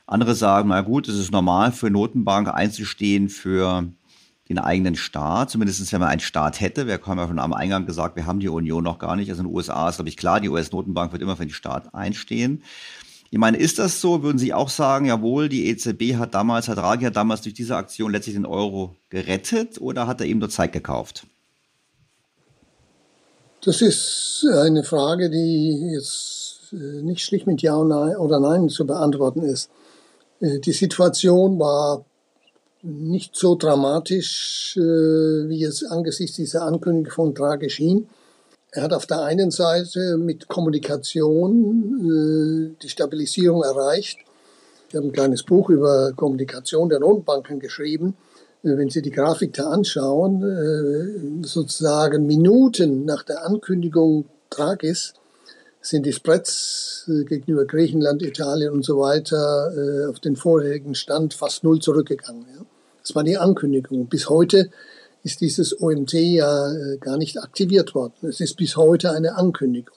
Andere sagen, na gut, es ist normal für Notenbank einzustehen für den eigenen Staat, zumindest wenn man einen Staat hätte. Wir haben ja schon am Eingang gesagt, wir haben die Union noch gar nicht. Also in den USA ist, glaube ich, klar, die US-Notenbank wird immer für den Staat einstehen. Ich meine, ist das so? Würden Sie auch sagen, jawohl, die EZB hat damals, Herr Draghi hat damals durch diese Aktion letztlich den Euro gerettet oder hat er eben nur Zeit gekauft? Das ist eine Frage, die jetzt äh, nicht schlicht mit Ja oder Nein zu beantworten ist. Äh, die Situation war nicht so dramatisch, äh, wie es angesichts dieser Ankündigung von Draghi schien. Er hat auf der einen Seite mit Kommunikation äh, die Stabilisierung erreicht. Ich habe ein kleines Buch über Kommunikation der Notenbanken geschrieben. Äh, wenn Sie die Grafik da anschauen, sozusagen Minuten nach der Ankündigung Draghis sind die Spreads gegenüber Griechenland, Italien und so weiter auf den vorherigen Stand fast null zurückgegangen. Das war die Ankündigung. Bis heute ist dieses OMT ja äh, gar nicht aktiviert worden. Es ist bis heute eine Ankündigung.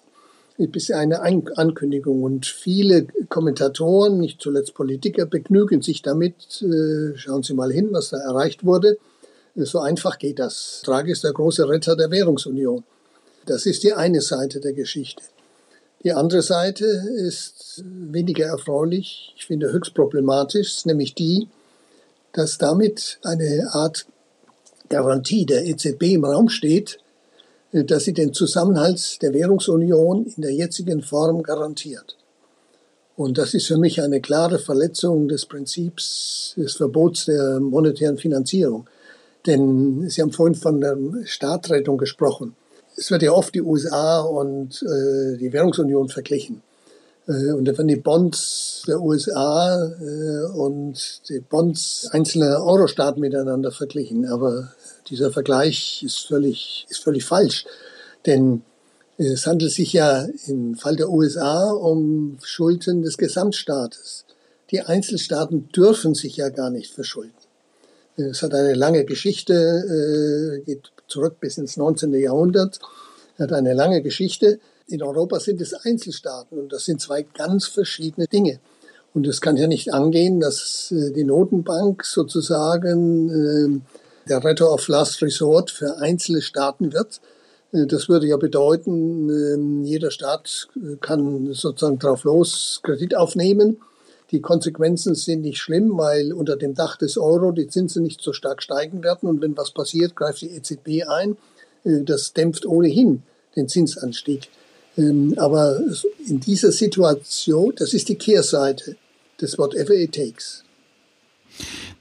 Bis eine Ankündigung. Und viele Kommentatoren, nicht zuletzt Politiker, begnügen sich damit. Äh, schauen Sie mal hin, was da erreicht wurde. So einfach geht das. Draghi ist der große Retter der Währungsunion. Das ist die eine Seite der Geschichte. Die andere Seite ist weniger erfreulich, ich finde höchst problematisch, nämlich die, dass damit eine Art Garantie der EZB im Raum steht, dass sie den Zusammenhalt der Währungsunion in der jetzigen Form garantiert. Und das ist für mich eine klare Verletzung des Prinzips des Verbots der monetären Finanzierung. Denn Sie haben vorhin von der Staatrettung gesprochen. Es wird ja oft die USA und äh, die Währungsunion verglichen. Äh, und werden die Bonds der USA äh, und die Bonds einzelner Euro-Staaten miteinander verglichen. Aber dieser Vergleich ist völlig, ist völlig falsch. Denn es handelt sich ja im Fall der USA um Schulden des Gesamtstaates. Die Einzelstaaten dürfen sich ja gar nicht verschulden. Es hat eine lange Geschichte, äh, geht zurück bis ins 19. Jahrhundert, hat eine lange Geschichte. In Europa sind es Einzelstaaten und das sind zwei ganz verschiedene Dinge. Und es kann ja nicht angehen, dass äh, die Notenbank sozusagen ähm, der Retter of Last Resort für einzelne Staaten wird. Äh, das würde ja bedeuten, ähm, jeder Staat äh, kann sozusagen drauf los Kredit aufnehmen. Die Konsequenzen sind nicht schlimm, weil unter dem Dach des Euro die Zinsen nicht so stark steigen werden. Und wenn was passiert, greift die EZB ein. Das dämpft ohnehin den Zinsanstieg. Ähm, aber in dieser Situation, das ist die Kehrseite des Whatever It Takes.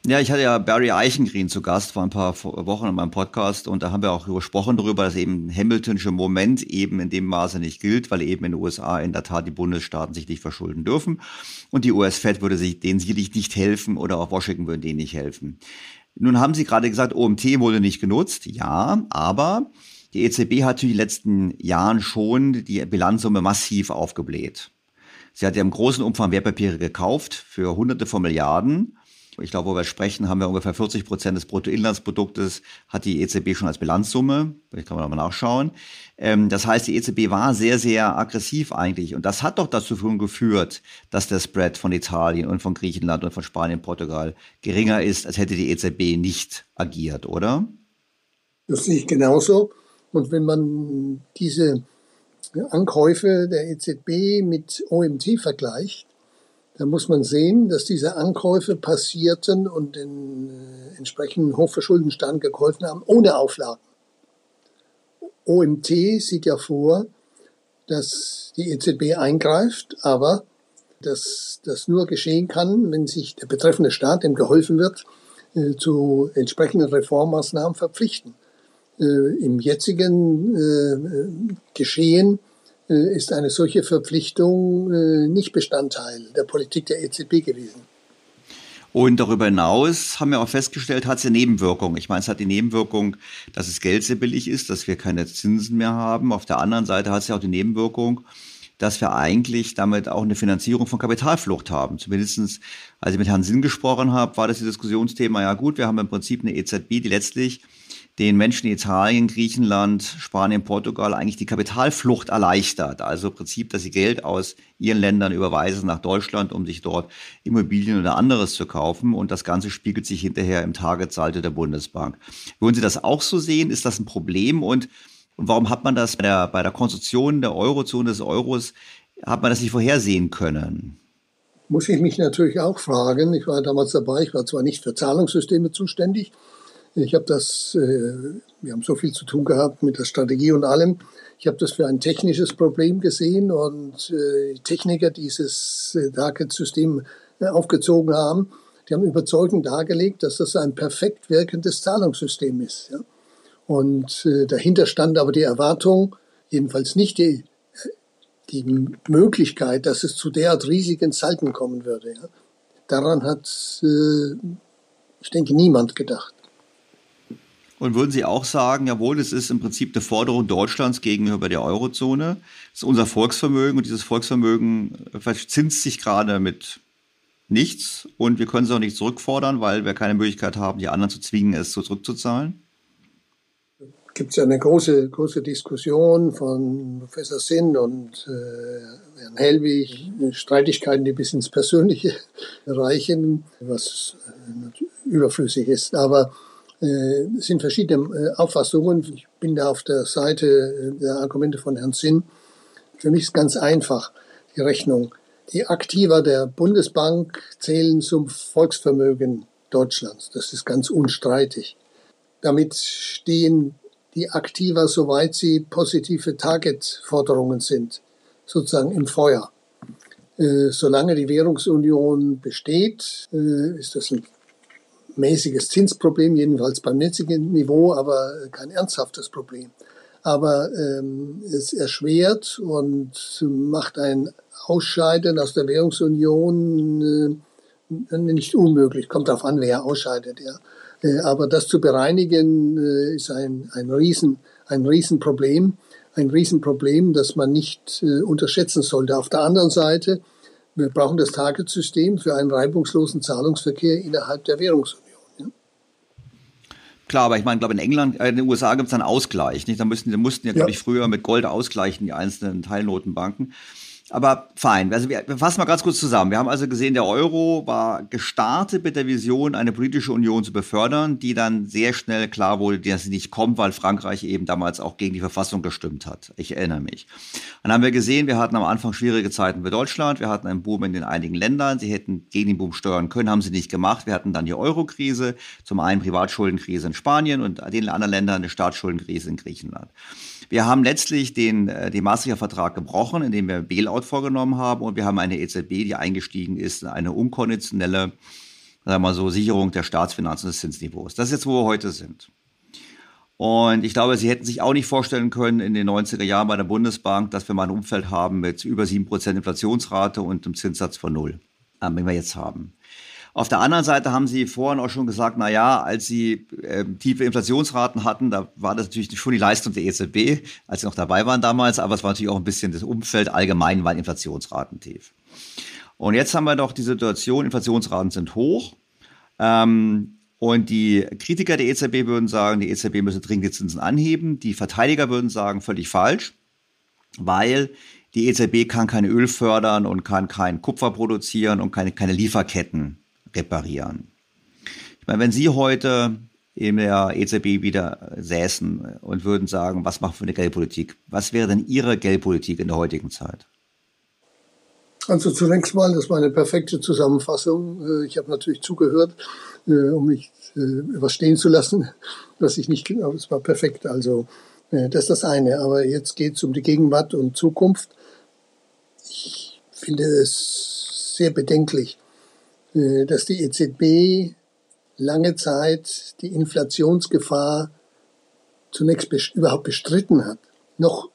Ja, ich hatte ja Barry Eichengreen zu Gast vor ein paar Wochen in meinem Podcast und da haben wir auch gesprochen darüber, dass eben Hamiltonische Moment eben in dem Maße nicht gilt, weil eben in den USA in der Tat die Bundesstaaten sich nicht verschulden dürfen und die US-Fed würde sich denen sicherlich nicht helfen oder auch Washington würde denen nicht helfen. Nun haben Sie gerade gesagt, OMT wurde nicht genutzt. Ja, aber die EZB hat in den letzten Jahren schon die Bilanzsumme massiv aufgebläht. Sie hat ja im großen Umfang Wertpapiere gekauft für hunderte von Milliarden. Ich glaube, wo wir sprechen, haben wir ungefähr 40 Prozent des Bruttoinlandsproduktes hat die EZB schon als Bilanzsumme. Vielleicht kann man mal nachschauen. Ähm, das heißt, die EZB war sehr, sehr aggressiv eigentlich. Und das hat doch dazu geführt, dass der Spread von Italien und von Griechenland und von Spanien, Portugal geringer ist, als hätte die EZB nicht agiert, oder? Das sehe ich genauso. Und wenn man diese Ankäufe der EZB mit OMT vergleicht, dann muss man sehen, dass diese Ankäufe passierten und den äh, entsprechenden Hochverschuldenstand geholfen haben, ohne Auflagen. OMT sieht ja vor, dass die EZB eingreift, aber dass das nur geschehen kann, wenn sich der betreffende Staat, dem geholfen wird, äh, zu entsprechenden Reformmaßnahmen verpflichten. Äh, Im jetzigen äh, Geschehen äh, ist eine solche Verpflichtung nicht Bestandteil der Politik der EZB gewesen. Und darüber hinaus haben wir auch festgestellt, hat es eine Nebenwirkung. Ich meine, es hat die Nebenwirkung, dass das Geld sehr billig ist, dass wir keine Zinsen mehr haben. Auf der anderen Seite hat es ja auch die Nebenwirkung, dass wir eigentlich damit auch eine Finanzierung von Kapitalflucht haben. Zumindestens, als ich mit Herrn Sinn gesprochen habe, war das die Diskussionsthema, ja gut, wir haben im Prinzip eine EZB, die letztlich den Menschen in Italien, Griechenland, Spanien, Portugal eigentlich die Kapitalflucht erleichtert. Also im Prinzip, dass sie Geld aus ihren Ländern überweisen nach Deutschland, um sich dort Immobilien oder anderes zu kaufen. Und das Ganze spiegelt sich hinterher im Targetsaldo der Bundesbank. Würden Sie das auch so sehen? Ist das ein Problem? Und, und warum hat man das bei der, bei der Konstruktion der Eurozone des Euros, hat man das nicht vorhersehen können? Muss ich mich natürlich auch fragen. Ich war damals dabei. Ich war zwar nicht für Zahlungssysteme zuständig, ich habe das, äh, wir haben so viel zu tun gehabt mit der Strategie und allem. Ich habe das für ein technisches Problem gesehen und äh, Techniker dieses äh, Target-System äh, aufgezogen haben, die haben überzeugend dargelegt, dass das ein perfekt wirkendes Zahlungssystem ist. Ja? Und äh, dahinter stand aber die Erwartung, jedenfalls nicht die, die Möglichkeit, dass es zu derart riesigen Salten kommen würde. Ja? Daran hat, äh, ich denke, niemand gedacht. Und würden Sie auch sagen, jawohl, es ist im Prinzip eine Forderung Deutschlands gegenüber der Eurozone. Es ist unser Volksvermögen und dieses Volksvermögen verzinst sich gerade mit nichts und wir können es auch nicht zurückfordern, weil wir keine Möglichkeit haben, die anderen zu zwingen, es zurückzuzahlen? Gibt es eine große, große Diskussion von Professor Sinn und äh, Herrn Hellwig, Streitigkeiten, die bis ins Persönliche reichen, was äh, überflüssig ist. Aber äh, es sind verschiedene äh, Auffassungen. Ich bin da auf der Seite äh, der Argumente von Herrn Sinn. Für mich ist ganz einfach die Rechnung. Die Aktiva der Bundesbank zählen zum Volksvermögen Deutschlands. Das ist ganz unstreitig. Damit stehen die Aktiva, soweit sie positive Target-Forderungen sind, sozusagen im Feuer. solange die Währungsunion besteht, ist das ein mäßiges Zinsproblem, jedenfalls beim jetzigen Niveau, aber kein ernsthaftes Problem. Aber ähm, es erschwert und macht ein Ausscheiden aus der Währungsunion äh, nicht unmöglich. Kommt darauf an, wer ausscheidet. Ja. Äh, aber das zu bereinigen äh, ist ein, ein, Riesen, ein Riesenproblem. Ein Riesenproblem, das man nicht äh, unterschätzen sollte. Auf der anderen Seite, wir brauchen das Targetsystem für einen reibungslosen Zahlungsverkehr innerhalb der Währungsunion. Klar, aber ich meine, glaube in England, äh, in den USA gibt es einen Ausgleich. Nicht? Da mussten, da mussten ja, ja. glaube ich, früher mit Gold ausgleichen, die einzelnen Teilnotenbanken. Aber fein. Also wir, fassen mal ganz kurz zusammen. Wir haben also gesehen, der Euro war gestartet mit der Vision, eine politische Union zu befördern, die dann sehr schnell klar wurde, dass sie nicht kommt, weil Frankreich eben damals auch gegen die Verfassung gestimmt hat. Ich erinnere mich. Dann haben wir gesehen, wir hatten am Anfang schwierige Zeiten für Deutschland. Wir hatten einen Boom in den einigen Ländern. Sie hätten gegen den Boom steuern können, haben sie nicht gemacht. Wir hatten dann die Euro-Krise, zum einen Privatschuldenkrise in Spanien und den anderen Ländern eine Staatsschuldenkrise in Griechenland. Wir haben letztlich den, äh, den Maastrichter Vertrag gebrochen, indem wir Bailout vorgenommen haben und wir haben eine EZB, die eingestiegen ist in eine unkonditionelle, sagen wir so, Sicherung der Staatsfinanzen des Zinsniveaus. Das ist jetzt, wo wir heute sind. Und ich glaube, Sie hätten sich auch nicht vorstellen können in den 90er Jahren bei der Bundesbank, dass wir mal ein Umfeld haben mit über 7% Inflationsrate und einem Zinssatz von null, äh, den wir jetzt haben. Auf der anderen Seite haben Sie vorhin auch schon gesagt, na ja, als Sie äh, tiefe Inflationsraten hatten, da war das natürlich schon die Leistung der EZB, als Sie noch dabei waren damals, aber es war natürlich auch ein bisschen das Umfeld allgemein waren Inflationsraten tief. Und jetzt haben wir doch die Situation, Inflationsraten sind hoch. Ähm, und die Kritiker der EZB würden sagen, die EZB müsse dringend die Zinsen anheben. Die Verteidiger würden sagen, völlig falsch, weil die EZB kann kein Öl fördern und kann kein Kupfer produzieren und keine, keine Lieferketten reparieren. Ich meine, wenn Sie heute in der EZB wieder säßen und würden sagen, was macht für eine Geldpolitik? Was wäre denn Ihre Geldpolitik in der heutigen Zeit? Also zunächst mal, das war eine perfekte Zusammenfassung. Äh, ich habe natürlich zugehört, äh, um mich äh, überstehen zu lassen, was ich nicht genau, es war perfekt. Also das ist das eine. Aber jetzt geht es um die Gegenwart und Zukunft. Ich finde es sehr bedenklich, dass die EZB lange Zeit die Inflationsgefahr zunächst überhaupt bestritten hat. Noch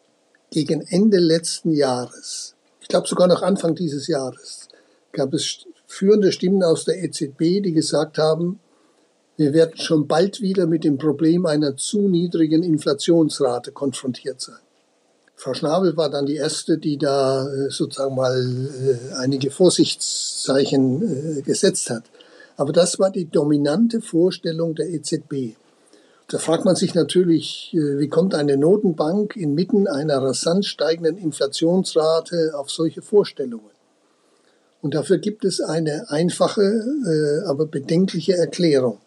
gegen Ende letzten Jahres, ich glaube sogar noch Anfang dieses Jahres, gab es führende Stimmen aus der EZB, die gesagt haben, wir werden schon bald wieder mit dem Problem einer zu niedrigen Inflationsrate konfrontiert sein. Frau Schnabel war dann die erste, die da äh, sozusagen mal äh, einige Vorsichtszeichen äh, gesetzt hat. Aber das war die dominante Vorstellung der EZB. Da fragt man sich natürlich, wie kommt eine Notenbank inmitten einer rasant steigenden Inflationsrate auf solche Vorstellungen? Und dafür gibt es eine einfache, aber bedenkliche Erklärung.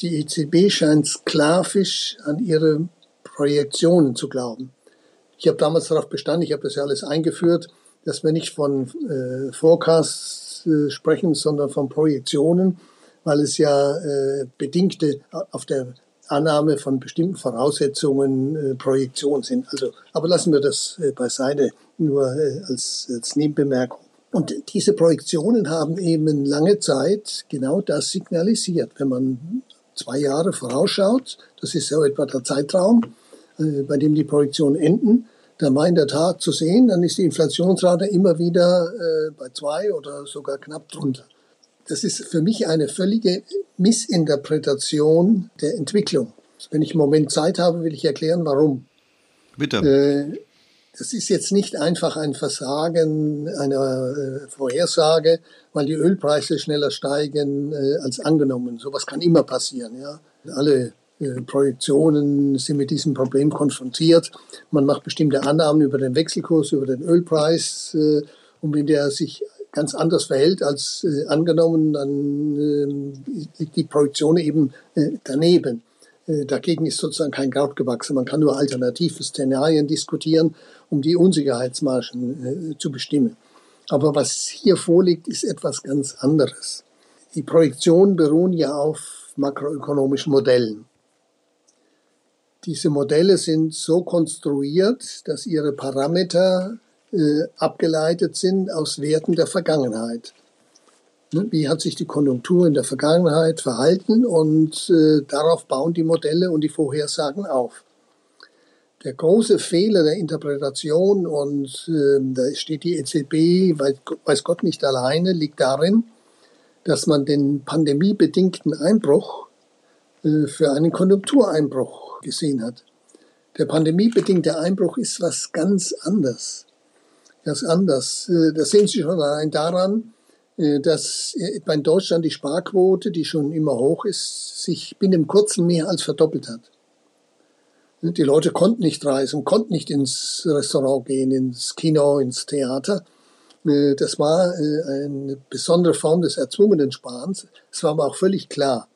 Die EZB scheint sklavisch an ihre Projektionen zu glauben. Ich habe damals darauf bestanden, ich habe das ja alles eingeführt, dass wir nicht von äh, Forecasts äh, sprechen, sondern von Projektionen, weil es ja äh, bedingte auf der Annahme von bestimmten Voraussetzungen äh, Projektionen sind. Also, aber lassen wir das äh, beiseite, nur äh, als, als Nebenbemerkung. Und diese Projektionen haben eben lange Zeit genau das signalisiert. Wenn man zwei Jahre vorausschaut, das ist so etwa der Zeitraum, äh, bei dem die Projektionen enden, dann war in der Tat zu sehen, dann ist die Inflationsrate immer wieder äh, bei zwei oder sogar knapp drunter. Das ist für mich eine völlige Missinterpretation der Entwicklung. Wenn ich im Moment Zeit habe, will ich erklären, warum. Bitte. Äh, das ist jetzt nicht einfach ein Versagen einer äh, Vorhersage, weil die Ölpreise schneller steigen äh, als angenommen. Sowas kann immer passieren. Ja. Alle Projektionen sind mit diesem Problem konfrontiert. Man macht bestimmte Annahmen über den Wechselkurs, über den Ölpreis. Äh, und wenn der sich ganz anders verhält als äh, angenommen, dann liegt die Projektion eben daneben. Dagegen ist sozusagen kein Kraut gewachsen. Man kann nur alternative Szenarien diskutieren, um die Unsicherheitsmargen zu bestimmen. Aber was hier vorliegt, ist etwas ganz anderes. Die Projektionen beruhen ja auf makroökonomischen Modellen. Diese Modelle sind so konstruiert, dass ihre Parameter äh, abgeleitet sind aus Werten der Vergangenheit. Ne, wie hat sich die Konjunktur in der Vergangenheit verhalten und äh, darauf bauen die Modelle und die Vorhersagen auf. Der große Fehler der Interpretation, und äh, da steht die EZB, weiß Gott nicht alleine, liegt darin, dass man den pandemiebedingten Einbruch für einen Konjunktureinbruch gesehen hat. Der pandemiebedingte Einbruch ist was ganz anderes. Ganz anders. Äh, das sehen Sie schon allein daran, äh, dass in Deutschland die Sparquote, die schon immer hoch ist, sich binnen kurzen mehr als verdoppelt hat. Die Leute konnten nicht reisen, konnten nicht ins Restaurant gehen, ins Kino, ins Theater. Äh, das war eine besondere Form des erzwungenen Sparens. Es war aber auch völlig klar,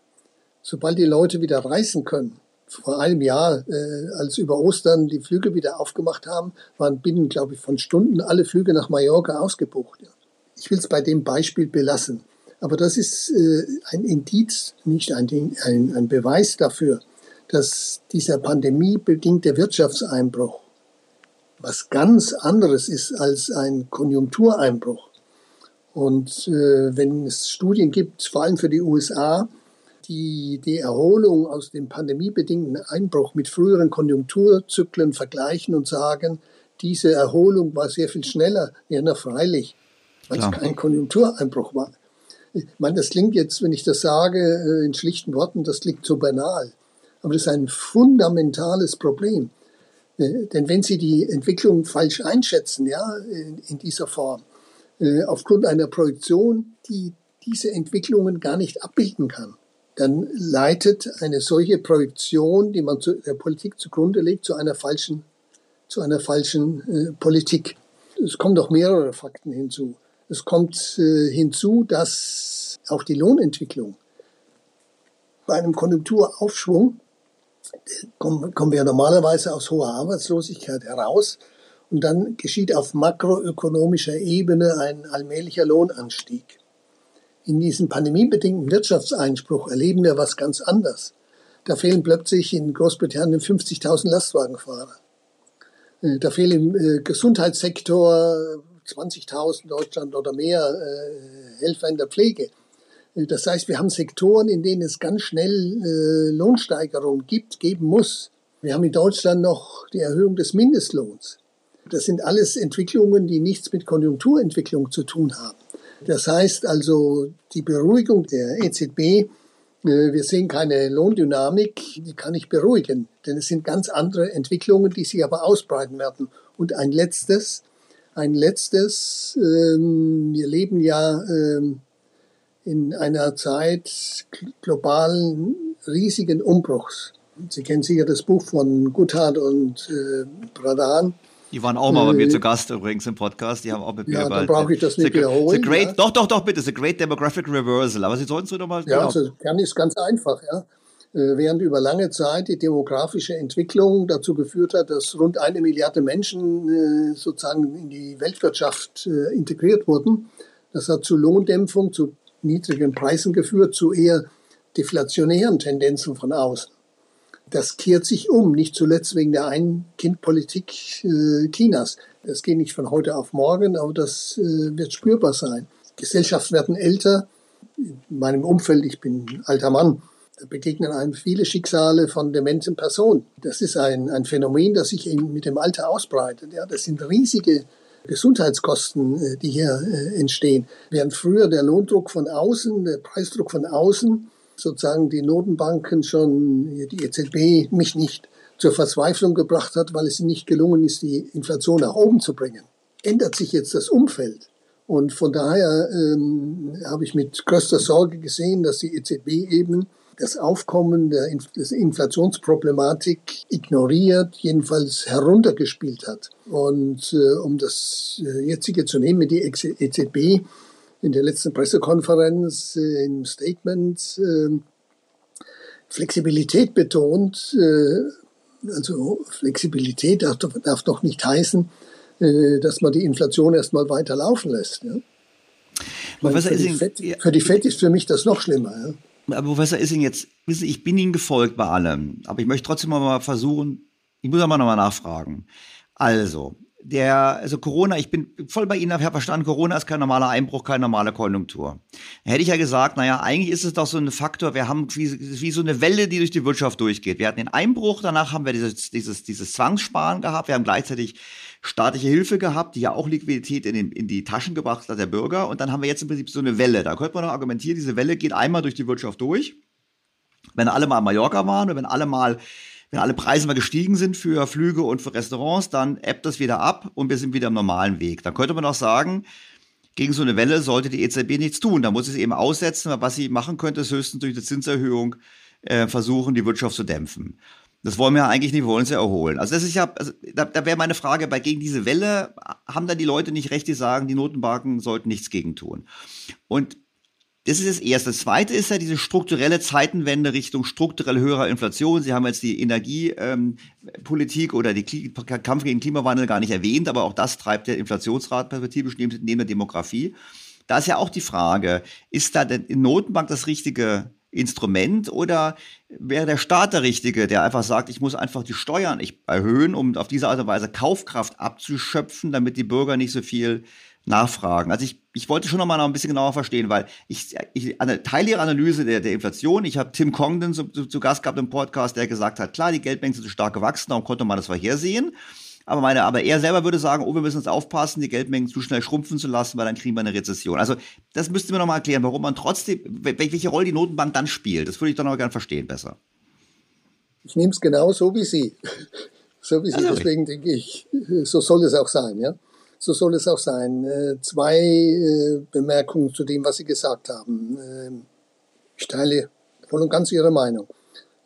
sobald die Leute wieder reisen können, vor einem Jahr, äh, als über Ostern die Flüge wieder aufgemacht haben, waren binnen, glaube ich, von Stunden alle Flüge nach Mallorca ausgebucht. Ich will es bei dem Beispiel belassen. Aber das ist äh, ein Indiz, nicht ein, ein, ein Beweis dafür, dass dieser pandemiebedingte Wirtschaftseinbruch was ganz anderes ist als ein Konjunktureinbruch. Und äh, wenn es Studien gibt, vor allem für die USA, die die Erholung aus dem pandemiebedingten Einbruch mit früheren Konjunkturzyklen vergleichen und sagen, diese Erholung war sehr viel schneller. Ja, na freilich, weil es kein Konjunktureinbruch war. Ich meine, das klingt jetzt, wenn ich das sage, äh, in schlichten Worten, das klingt so banal. Aber das ist ein fundamentales Problem. Äh, denn wenn Sie die Entwicklung falsch einschätzen, ja, in, dieser Form, äh, aufgrund einer Projektion, die diese Entwicklungen gar nicht abbilden kann, dann leitet eine solche Projektion, die man der Politik zugrunde legt, zu einer falschen, zu einer falschen äh, Politik. Es kommen doch mehrere Fakten hinzu. Es kommt äh, hinzu, dass auch die Lohnentwicklung bei einem Konjunkturaufschwung kommen, kommen wir normalerweise aus hoher Arbeitslosigkeit heraus und dann geschieht auf makroökonomischer Ebene ein allmählicher Lohnanstieg. In diesem pandemiebedingten Wirtschaftseinspruch erleben wir was ganz anderes. Da fehlen plötzlich in Großbritannien 50.000 Lastwagenfahrer. Äh, da fehlen im äh, Gesundheitssektor 20.000 Deutschland oder mehr äh, Helfer in der Pflege. Das heißt, wir haben Sektoren, in denen es ganz schnell Lohnsteigerungen gibt, geben muss. Wir haben in Deutschland noch die Erhöhung des Mindestlohns. Das sind alles Entwicklungen, die nichts mit Konjunkturentwicklung zu tun haben. Das heißt also, die Beruhigung der EZB, äh, wir sehen keine Lohndynamik, die kann ich beruhigen, denn es sind ganz andere Entwicklungen, die sich aber ausbreiten werden. Und ein letztes, ein letztes, ähm, wir leben ja ähm, in einer Zeit globalen riesigen Umbruchs. Sie kennen sicher das Buch von Guthard und äh, Pradhan. Die waren auch mal bei mir äh, zu Gast übrigens im Podcast. Die haben auch mit mir ja, dann brauche ich das nicht the, wiederholen. The great, ja. Doch, doch, doch, bitte. The Great Demographic Reversal. Aber Sie sollten es nur noch mal... Ja, genau. also kann ist ganz einfach. Ja. Äh, während über lange Zeit die demografische Entwicklung dazu geführt hat, dass rund eine Milliarde Menschen äh, sozusagen in die Weltwirtschaft integriert wurden. Das hat zu Lohndämpfung, zu niedrigen Preisen geführt, zu eher deflationären Tendenzen von außen. Das kehrt sich um, nicht zuletzt wegen der Ein-Kind-Politik äh, Chinas. Das geht nicht von heute auf morgen, aber das äh, wird spürbar sein. Gesellschaften werden älter. In meinem Umfeld, ich bin alter Mann, da begegnen einem viele Schicksale von dementen Personen. Das ist ein, ein Phänomen, das sich eben mit dem Alter ausbreitet. Ja, das sind riesige Gesundheitskosten, äh, die hier äh, entstehen. Während früher der Lohndruck von außen, der Preisdruck von außen, sozusagen die Notenbanken schon, die EZB, mich nicht zur Verzweiflung gebracht hat, weil es nicht gelungen ist, die Inflation nach oben zu bringen. Ändert sich jetzt das Umfeld. Und von daher ähm, habe ich mit größter Sorge gesehen, dass die EZB eben das Aufkommen der Inflationsproblematik ignoriert, jedenfalls heruntergespielt hat. Und äh, um das äh, jetzige zu nehmen, die EZB in der letzten Pressekonferenz äh, im Statement äh, Flexibilität betont. Äh, also Flexibilität darf, darf doch nicht heißen, äh, dass man die Inflation erstmal weiter laufen lässt. Ja? Für die, FED, für, die FED, ist für mich das noch schlimmer. Ja? aber Professor Issing, jetzt, wissen Sie, ich bin Ihnen gefolgt bei allem, aber ich möchte trotzdem mal versuchen, ich muss aber nochmal nachfragen. Also, der, also Corona, ich bin voll bei Ihnen, habe verstanden, Corona ist kein normaler Einbruch, keine normale Konjunktur. Hätte ich ja gesagt, naja, eigentlich ist es doch so ein Faktor, wir haben wie, wie so eine Welle, die durch die Wirtschaft durchgeht. Wir hatten den Einbruch, danach haben wir dieses, dieses, dieses Zwangssparen gehabt, wir haben gleichzeitig staatliche Hilfe gehabt, die ja auch Liquidität in, den, in die Taschen gebracht hat der Bürger. Und dann haben wir jetzt im Prinzip so eine Welle. Da könnte man noch argumentieren, diese Welle geht einmal durch die Wirtschaft durch. Wenn alle mal in Mallorca waren und wenn alle mal wenn alle Preise mal gestiegen sind für Flüge und für Restaurants, dann ebbt das wieder ab und wir sind wieder im normalen Weg. Dann könnte man auch sagen, gegen so eine Welle sollte die EZB nichts tun. Da muss es eben aussetzen. Was sie machen könnte, ist höchstens durch eine Zinserhöhung äh, versuchen, die Wirtschaft zu dämpfen. Das wollen wir ja eigentlich nicht, wir wollen es ja erholen. Also das ist ja, also da, da wäre meine Frage, bei gegen diese Welle haben dann die Leute nicht recht, die sagen, die Notenbanken sollten nichts gegen tun. Und das ist das Erste. Das Zweite ist ja diese strukturelle Zeitenwende Richtung strukturell höherer Inflation. Sie haben jetzt die Energiepolitik ähm, oder die Kli Kampf gegen Klimawandel gar nicht erwähnt, aber auch das treibt der Inflationsrat perspektivisch neben, neben der Demografie. Da ist ja auch die Frage, ist da die Notenbank das richtige Instrument oder wäre der Staat der Richtige, der einfach sagt, ich muss einfach die Steuern erhöhen, um auf diese Art und Weise Kaufkraft abzuschöpfen, damit die Bürger nicht so viel nachfragen. Also ich, ich wollte schon noch mal noch ein bisschen genauer verstehen, weil ich, ich teile Ihre Analyse der, der Inflation. Ich habe Tim Congdon zu, zu, zu Gast gehabt im Podcast, der gesagt hat, klar, die Geldmengen sind stark gewachsen, darum konnte man das vorhersehen. Aber, meine, aber er selber würde sagen, oh, wir müssen uns aufpassen, die Geldmengen zu schnell schrumpfen zu lassen, weil dann kriegen wir eine Rezession. Also das müsste mir noch mal erklären, warum man trotzdem, welche Rolle die Notenbank dann spielt. Das würde ich doch noch gerne verstehen besser. Ich nehme es genau so wie Sie. So wie Sie, also deswegen denke ich, so soll es auch sein, ja. So soll es auch sein. Äh, zwei äh, Bemerkungen zu dem, was Sie gesagt haben. Ähm, ich teile voll und ganz Ihre Meinung.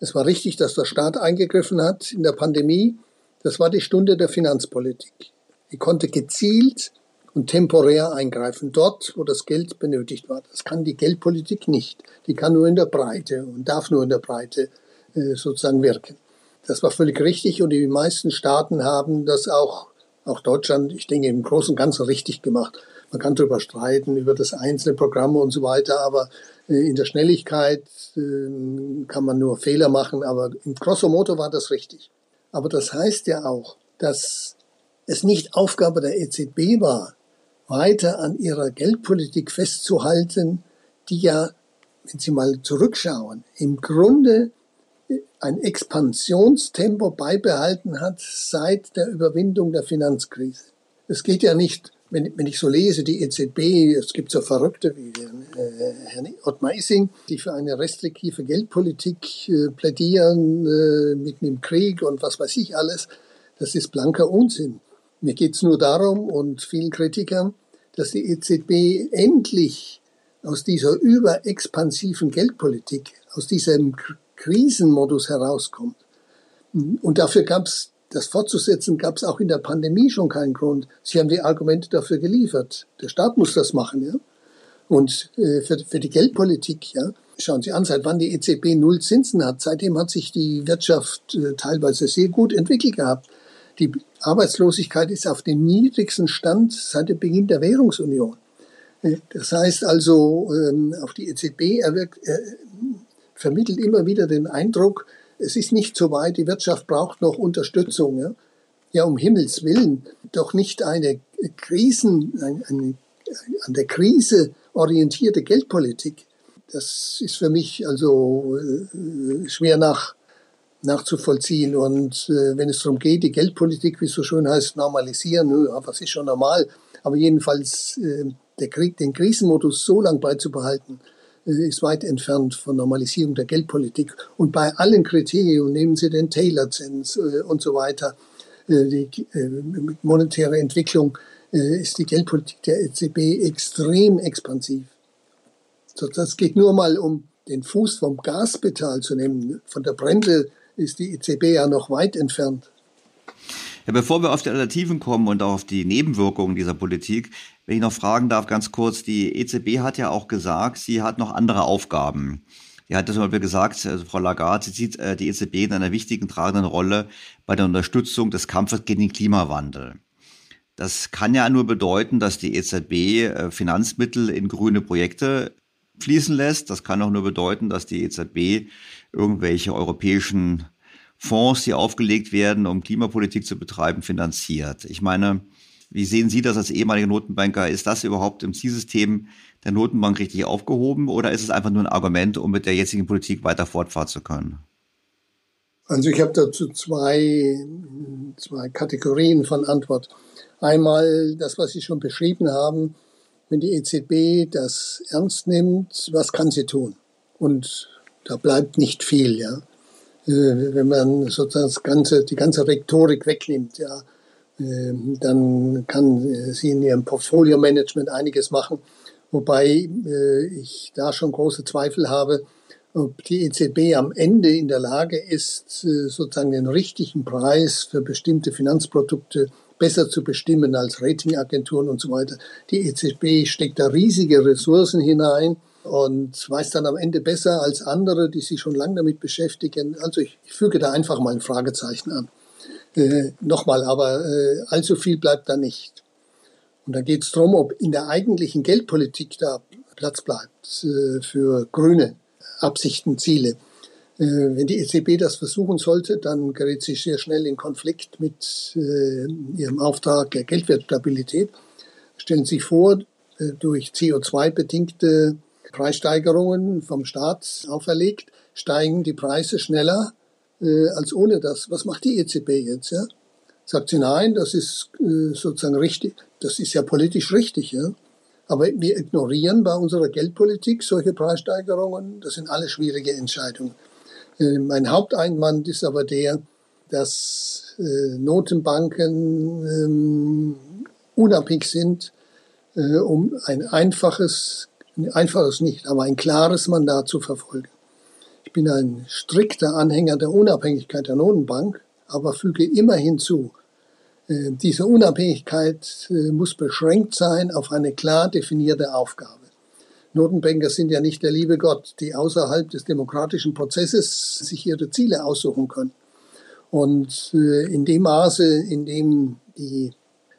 Es war richtig, dass der Staat eingegriffen hat in der Pandemie das war die Stunde der Finanzpolitik. Die konnte gezielt und temporär eingreifen, dort, wo das Geld benötigt war. Das kann die Geldpolitik nicht. Die kann nur in der Breite und darf nur in der Breite äh, sozusagen wirken. Das war völlig richtig und die meisten Staaten haben das auch, auch Deutschland, ich denke, im Großen und Ganzen richtig gemacht. Man kann darüber streiten, über das einzelne Programm und so weiter, aber äh, in der Schnelligkeit äh, kann man nur Fehler machen, aber im grosso modo war das richtig. Aber das heißt ja auch, dass es nicht Aufgabe der EZB war, weiter an ihrer Geldpolitik festzuhalten, die ja, wenn Sie mal zurückschauen, im Grunde ein Expansionstempo beibehalten hat seit der Überwindung der Finanzkrise. Es geht ja nicht wenn, wenn ich so lese, die EZB, es gibt so Verrückte wie äh, Herrn Ottmar Issing, die für eine restriktive Geldpolitik äh, plädieren, äh, mitten im Krieg und was weiß ich alles, das ist blanker Unsinn. Mir geht es nur darum und vielen Kritikern, dass die EZB endlich aus dieser überexpansiven Geldpolitik, aus diesem Krisenmodus herauskommt. Und dafür gab es das fortzusetzen gab es auch in der Pandemie schon keinen Grund. Sie haben die Argumente dafür geliefert. Der Staat muss das machen, ja. Und äh, für, für die Geldpolitik, ja, schauen Sie an, seit wann die EZB null Zinsen hat. Seitdem hat sich die Wirtschaft äh, teilweise sehr gut entwickelt gehabt. Die Arbeitslosigkeit ist auf dem niedrigsten Stand seit dem Beginn der Währungsunion. Äh, das heißt also, ähm, auch die EZB erwirkt, äh, vermittelt immer wieder den Eindruck, es ist nicht so weit, die Wirtschaft braucht noch Unterstützung. Ja, ja um Himmels Willen, doch nicht eine Krisen, eine, eine, an der Krise orientierte Geldpolitik. Das ist für mich also äh, schwer nach, nachzuvollziehen. Und äh, wenn es darum geht, die Geldpolitik, wie es so schön heißt, normalisieren, ja, was ist schon normal, aber jedenfalls äh, der Krieg, den Krisenmodus so lang beizubehalten, ist weit entfernt von Normalisierung der Geldpolitik. Und bei allen Kriterien, nehmen Sie den Taylor-Zins äh, und so weiter, äh, die äh, monetäre Entwicklung, ist die Geldpolitik der EZB extrem expansiv. So, das geht nur mal um den Fuß vom Gaspedal zu nehmen. Von der Bremse ist die EZB ja noch weit entfernt. Ja, bevor wir auf die Alternativen kommen und auch auf die Nebenwirkungen dieser Politik, wenn ich noch fragen darf, ganz kurz, die EZB hat ja auch gesagt, sie hat noch andere Aufgaben. Sie hat zum Beispiel gesagt, also Frau Lagarde, sie sieht äh, die EZB in einer wichtigen, tragenden Rolle bei der Unterstützung des Kampfes gegen den Klimawandel. Das kann ja nur bedeuten, dass die EZB äh, Finanzmittel in grüne Projekte fließen lässt. Das kann auch nur bedeuten, dass die EZB irgendwelche europäischen Fonds, die aufgelegt werden, um Klimapolitik zu betreiben, finanziert. Ich meine, wie sehen Sie das als ehemaliger Notenbanker? Ist das überhaupt im Zielsystem der Notenbank richtig aufgehoben oder ist es einfach nur ein Argument, um mit der jetzigen Politik weiter fortfahren zu können? Also ich habe dazu zwei, zwei Kategorien von Antwort. Einmal das, was Sie schon beschrieben haben, wenn die EZB das ernst nimmt, was kann sie tun? Und da bleibt nicht viel, ja. Äh, wenn man sozusagen das ganze, die ganze Rhetorik wegnimmt, ja ähm, dann kann äh, sie in ihrem Portfolio-Management einiges machen. Wobei äh, ich da schon große Zweifel habe, ob die EZB am Ende in der Lage ist, sozusagen den richtigen Preis für bestimmte Finanzprodukte besser zu bestimmen als Ratingagenturen und so weiter. Die EZB steckt da riesige Ressourcen hinein und weiß dann am Ende besser als andere, die sich schon lange damit beschäftigen. Also ich, ich füge da einfach mal ein Fragezeichen an. Äh, Nochmal, aber äh, allzu viel bleibt da nicht. Und da geht es darum, ob in der eigentlichen Geldpolitik da Platz bleibt äh, für grüne Absichten, Ziele. Äh, wenn die EZB das versuchen sollte, dann gerät sie sehr schnell in Konflikt mit äh, ihrem Auftrag der Geldwertstabilität. Stellen Sie sich vor, äh, durch CO2-bedingte Preissteigerungen vom Staat auferlegt, steigen die Preise schneller äh, als ohne das. Was macht die EZB jetzt? Ja? Sagt sie, nein, das ist äh, sozusagen richtig, das ist ja politisch richtig. Ja? Aber wir ignorieren bei unserer Geldpolitik solche Preissteigerungen. Das sind alle schwierige Entscheidungen. Äh, mein Haupteinwand ist aber der, dass äh, Notenbanken ähm, unabhängig sind, äh, um ein einfaches, einfaches nicht, aber ein klares Mandat zu verfolgen. Ich bin ein strikter Anhänger der Unabhängigkeit der Notenbank, aber füge immer hinzu, äh, diese Unabhängigkeit äh, muss beschränkt sein auf eine klar definierte Aufgabe. Notenbanker sind ja nicht der liebe Gott, die außerhalb des demokratischen Prozesses sich ihre Ziele aussuchen können. Und äh, in dem Maße, in dem die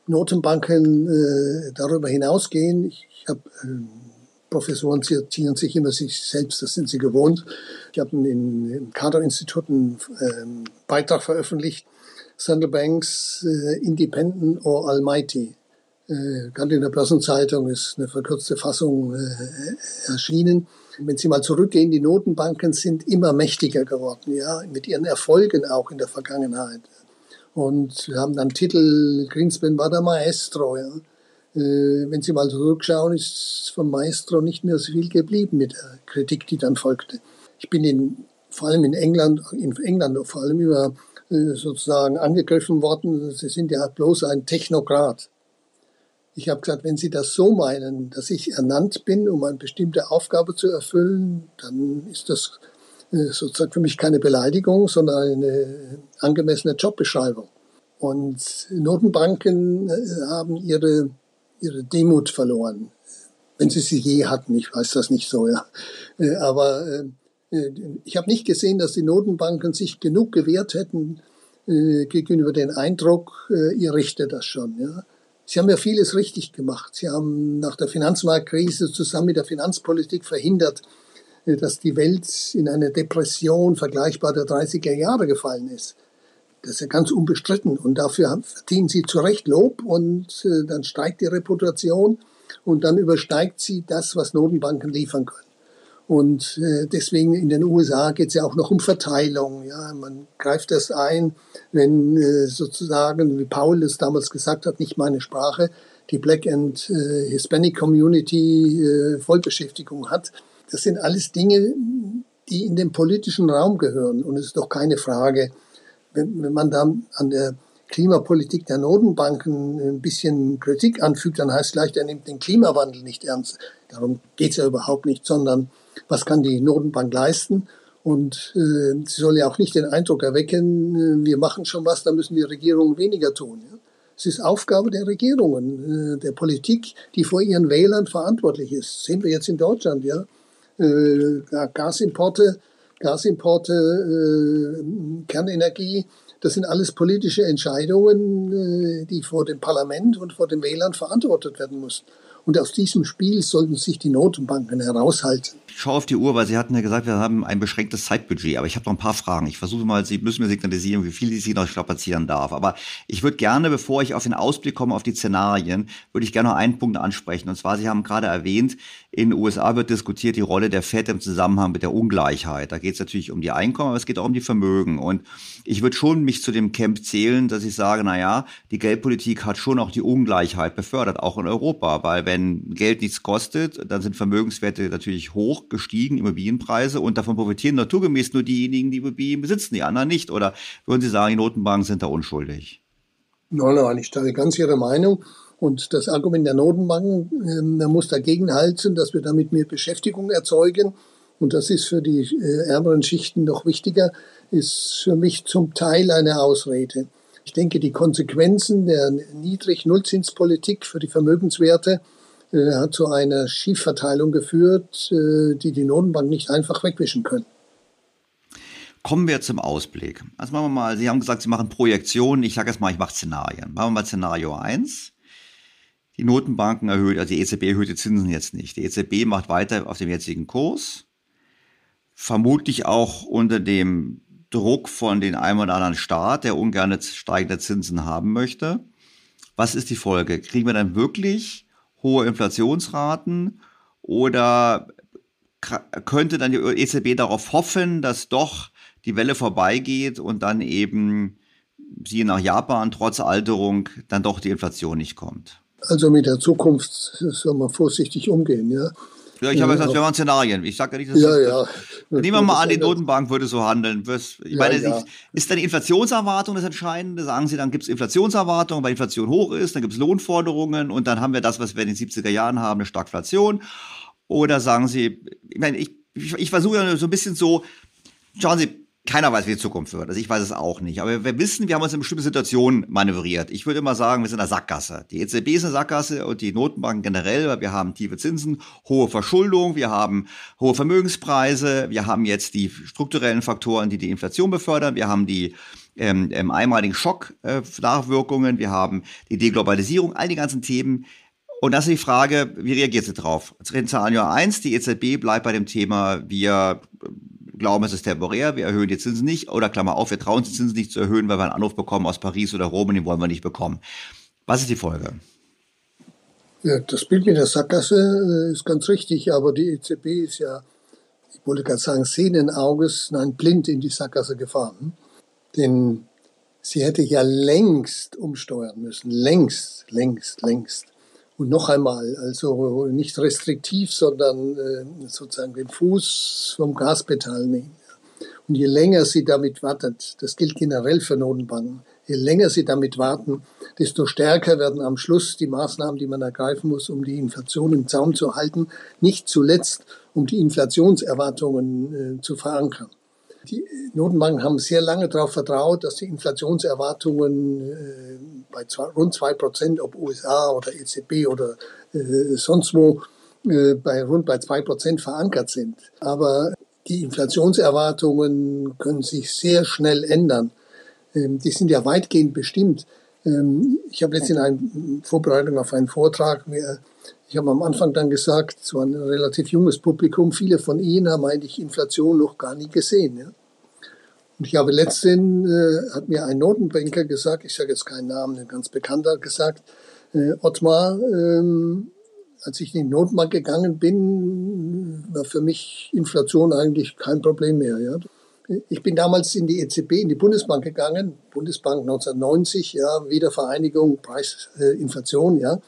Notenbanken darüber hinausgehen, ich, habe ähm, Professoren zitieren sich immer sich selbst, das sind sie gewohnt. Ich habe in, im Kader-Institut einen ähm, Beitrag veröffentlicht, Central Banks äh, Independent or Almighty. Äh, gerade in der Börsenzeitung ist eine verkürzte Fassung äh, erschienen. Wenn Sie mal zurückgehen, die Notenbanken sind immer mächtiger geworden, ja, mit ihren Erfolgen auch in der Vergangenheit. Und wir haben dann Titel, Greenspan war der Maestro, ja. Wenn Sie mal zurückschauen, ist vom Maestro nicht mehr so viel geblieben mit der Kritik, die dann folgte. Ich bin in, vor allem in England, in England vor allem über sozusagen angegriffen worden. Sie sind ja bloß ein Technokrat. Ich habe gesagt, wenn Sie das so meinen, dass ich ernannt bin, um eine bestimmte Aufgabe zu erfüllen, dann ist das äh, sozusagen für mich keine Beleidigung, sondern eine angemessene Jobbeschreibung. Und Notenbanken äh, haben ihre, ihre Demut verloren, wenn sie sie je hatten. Ich weiß das nicht so, ja. Äh, aber ich habe nicht gesehen, dass die Notenbanken sich genug gewehrt hätten gegenüber dem Eindruck, ihr richtet das schon. Ja. Sie haben ja vieles richtig gemacht. Sie haben nach der Finanzmarktkrise zusammen mit der Finanzpolitik verhindert, äh, dass die Welt in eine Depression vergleichbar der 30er Jahre gefallen ist. Das ist ja ganz unbestritten und dafür verdienen sie zu Recht Lob und äh, dann steigt die Reputation und dann übersteigt sie das, was Notenbanken liefern können. Und äh, deswegen in den USA geht es ja auch noch um Verteilung. Ja, man greift das ein, wenn äh, sozusagen, wie Paul es damals gesagt hat, nicht meine Sprache, die Black and äh, Hispanic Community äh, Vollbeschäftigung hat. Das sind alles Dinge, die in den politischen Raum gehören. Und es ist doch keine Frage, wenn, wenn man da an der Klimapolitik der Notenbanken ein bisschen Kritik anfügt, dann heißt gleich, er nimmt den Klimawandel nicht ernst. Darum geht es ja überhaupt nicht, sondern was kann die Notenbank leisten. Und äh, sie soll ja auch nicht den Eindruck erwecken, äh, wir machen schon was, da müssen die Regierungen weniger tun. Ja? Es ist Aufgabe der Regierungen, äh, der Politik, die vor ihren Wählern verantwortlich ist. Sehen wir jetzt in Deutschland, ja. Äh, Gasimporte, Gasimporte, äh, Kernenergie, das sind alles politische Entscheidungen, äh, die vor dem Parlament und vor den Wählern verantwortet werden müssen. Und aus diesem Spiel sollten sich die Notenbanken heraushalten. Ich schaue auf die Uhr, weil Sie hatten ja gesagt, wir haben ein beschränktes Zeitbudget. Aber ich habe noch ein paar Fragen. Ich versuche mal, Sie müssen mir signalisieren, wie viel ich Sie noch strapazieren darf. Aber ich würde gerne, bevor ich auf den Ausblick komme, auf die Szenarien, würde ich gerne noch einen Punkt ansprechen. Und zwar, Sie haben gerade erwähnt, in den USA wird diskutiert die Rolle der FED im Zusammenhang mit der Ungleichheit. Da geht es natürlich um die Einkommen, aber es geht auch um die Vermögen. Und ich würde schon mich zu dem Camp zählen, dass ich sage, na ja, die Geldpolitik hat schon auch die Ungleichheit befördert, auch in Europa. Weil wenn Geld nichts kostet, dann sind Vermögenswerte natürlich hoch gestiegen, Immobilienpreise. Und davon profitieren naturgemäß nur diejenigen, die Immobilien besitzen, die anderen nicht. Oder würden Sie sagen, die Notenbanken sind da unschuldig? Nein, nein, ich teile ganz Ihre Meinung. Und das Argument der Notenbanken, man muss dagegen halten, dass wir damit mehr Beschäftigung erzeugen. Und das ist für die äh, ärmeren Schichten noch wichtiger, ist für mich zum Teil eine Ausrede. Ich denke, die Konsequenzen der Niedrig-Nullzinspolitik für die Vermögenswerte äh, hat zu einer Schiefverteilung geführt, äh, die die Notenbank nicht einfach wegwischen können. Kommen wir zum Ausblick. Also machen wir mal, Sie haben gesagt, Sie machen Projektionen. Ich sage jetzt mal, ich mache Szenarien. Machen wir mal Szenario 1. Die Notenbanken erhöht, also die EZB erhöht die Zinsen jetzt nicht. Die EZB macht weiter auf dem jetzigen Kurs. Vermutlich auch unter dem Druck von den einem oder anderen Staat, der ungern steigende Zinsen haben möchte. Was ist die Folge? Kriegen wir dann wirklich hohe Inflationsraten oder könnte dann die EZB darauf hoffen, dass doch die Welle vorbeigeht und dann eben, siehe nach Japan, trotz Alterung dann doch die Inflation nicht kommt? Also mit der Zukunft soll man vorsichtig umgehen, ja. Ja, ich habe gesagt, wir machen Szenarien. Ich sage ja nicht, dass ja, ja. Das, nehmen wir mal an, die Notenbank würde so handeln. Ich ja, meine, ja. ist dann die Inflationserwartung das Entscheidende? Sagen Sie, dann gibt es Inflationserwartungen, weil Inflation hoch ist, dann gibt es Lohnforderungen und dann haben wir das, was wir in den 70er Jahren haben, eine Stagflation. Oder sagen Sie, ich meine, ich, ich, ich versuche ja so ein bisschen so, schauen Sie, keiner weiß, wie die Zukunft wird. Also ich weiß es auch nicht. Aber wir wissen, wir haben uns in bestimmte Situationen manövriert. Ich würde immer sagen, wir sind in der Sackgasse. Die EZB ist eine Sackgasse und die Notenbanken generell, weil wir haben tiefe Zinsen, hohe Verschuldung, wir haben hohe Vermögenspreise, wir haben jetzt die strukturellen Faktoren, die die Inflation befördern, wir haben die ähm, ähm, einmaligen Schock-Nachwirkungen, äh, wir haben die Deglobalisierung, all die ganzen Themen, und das ist die Frage, wie reagiert sie drauf? Szenario 1, die EZB bleibt bei dem Thema, wir glauben, es ist temporär, wir erhöhen die Zinsen nicht, oder Klammer auf, wir trauen die Zinsen nicht zu erhöhen, weil wir einen Anruf bekommen aus Paris oder Rom und den wollen wir nicht bekommen. Was ist die Folge? Ja, das Bild mit der Sackgasse äh, ist ganz richtig, aber die EZB ist ja, ich wollte gerade sagen, sehenden Auges, nein, blind in die Sackgasse gefahren. Denn sie hätte ja längst umsteuern müssen, längst, längst, längst. Und noch einmal, also nicht restriktiv, sondern äh, sozusagen den Fuß vom Gaspedal nehmen. Und je länger sie damit wartet, das gilt generell für Notenbanken, je länger sie damit warten, desto stärker werden am Schluss die Maßnahmen, die man ergreifen muss, um die Inflation im Zaum zu halten, nicht zuletzt, um die Inflationserwartungen äh, zu verankern. Die Notenbanken haben sehr lange darauf vertraut, dass die Inflationserwartungen äh, bei zwei, rund zwei Prozent, ob USA oder EZB oder äh, sonst wo, äh, bei rund bei zwei Prozent verankert sind. Aber die Inflationserwartungen können sich sehr schnell ändern. Ähm, die sind ja weitgehend bestimmt. Ähm, ich habe jetzt in Vorbereitung auf einen Vortrag mir ich habe am Anfang dann gesagt, es war ein relativ junges Publikum, viele von Ihnen haben eigentlich Inflation noch gar nie gesehen. Ja? Und ich habe letztens, äh, hat mir ein Notenbanker gesagt, ich sage jetzt keinen Namen, ein ganz bekannter, gesagt, äh, Ottmar, ähm, als ich in die Notenbank gegangen bin, war für mich Inflation eigentlich kein Problem mehr. Ja? Ich bin damals in die EZB, in die Bundesbank gegangen, Bundesbank 1990, ja, Wiedervereinigung, Preisinflation, äh, ja.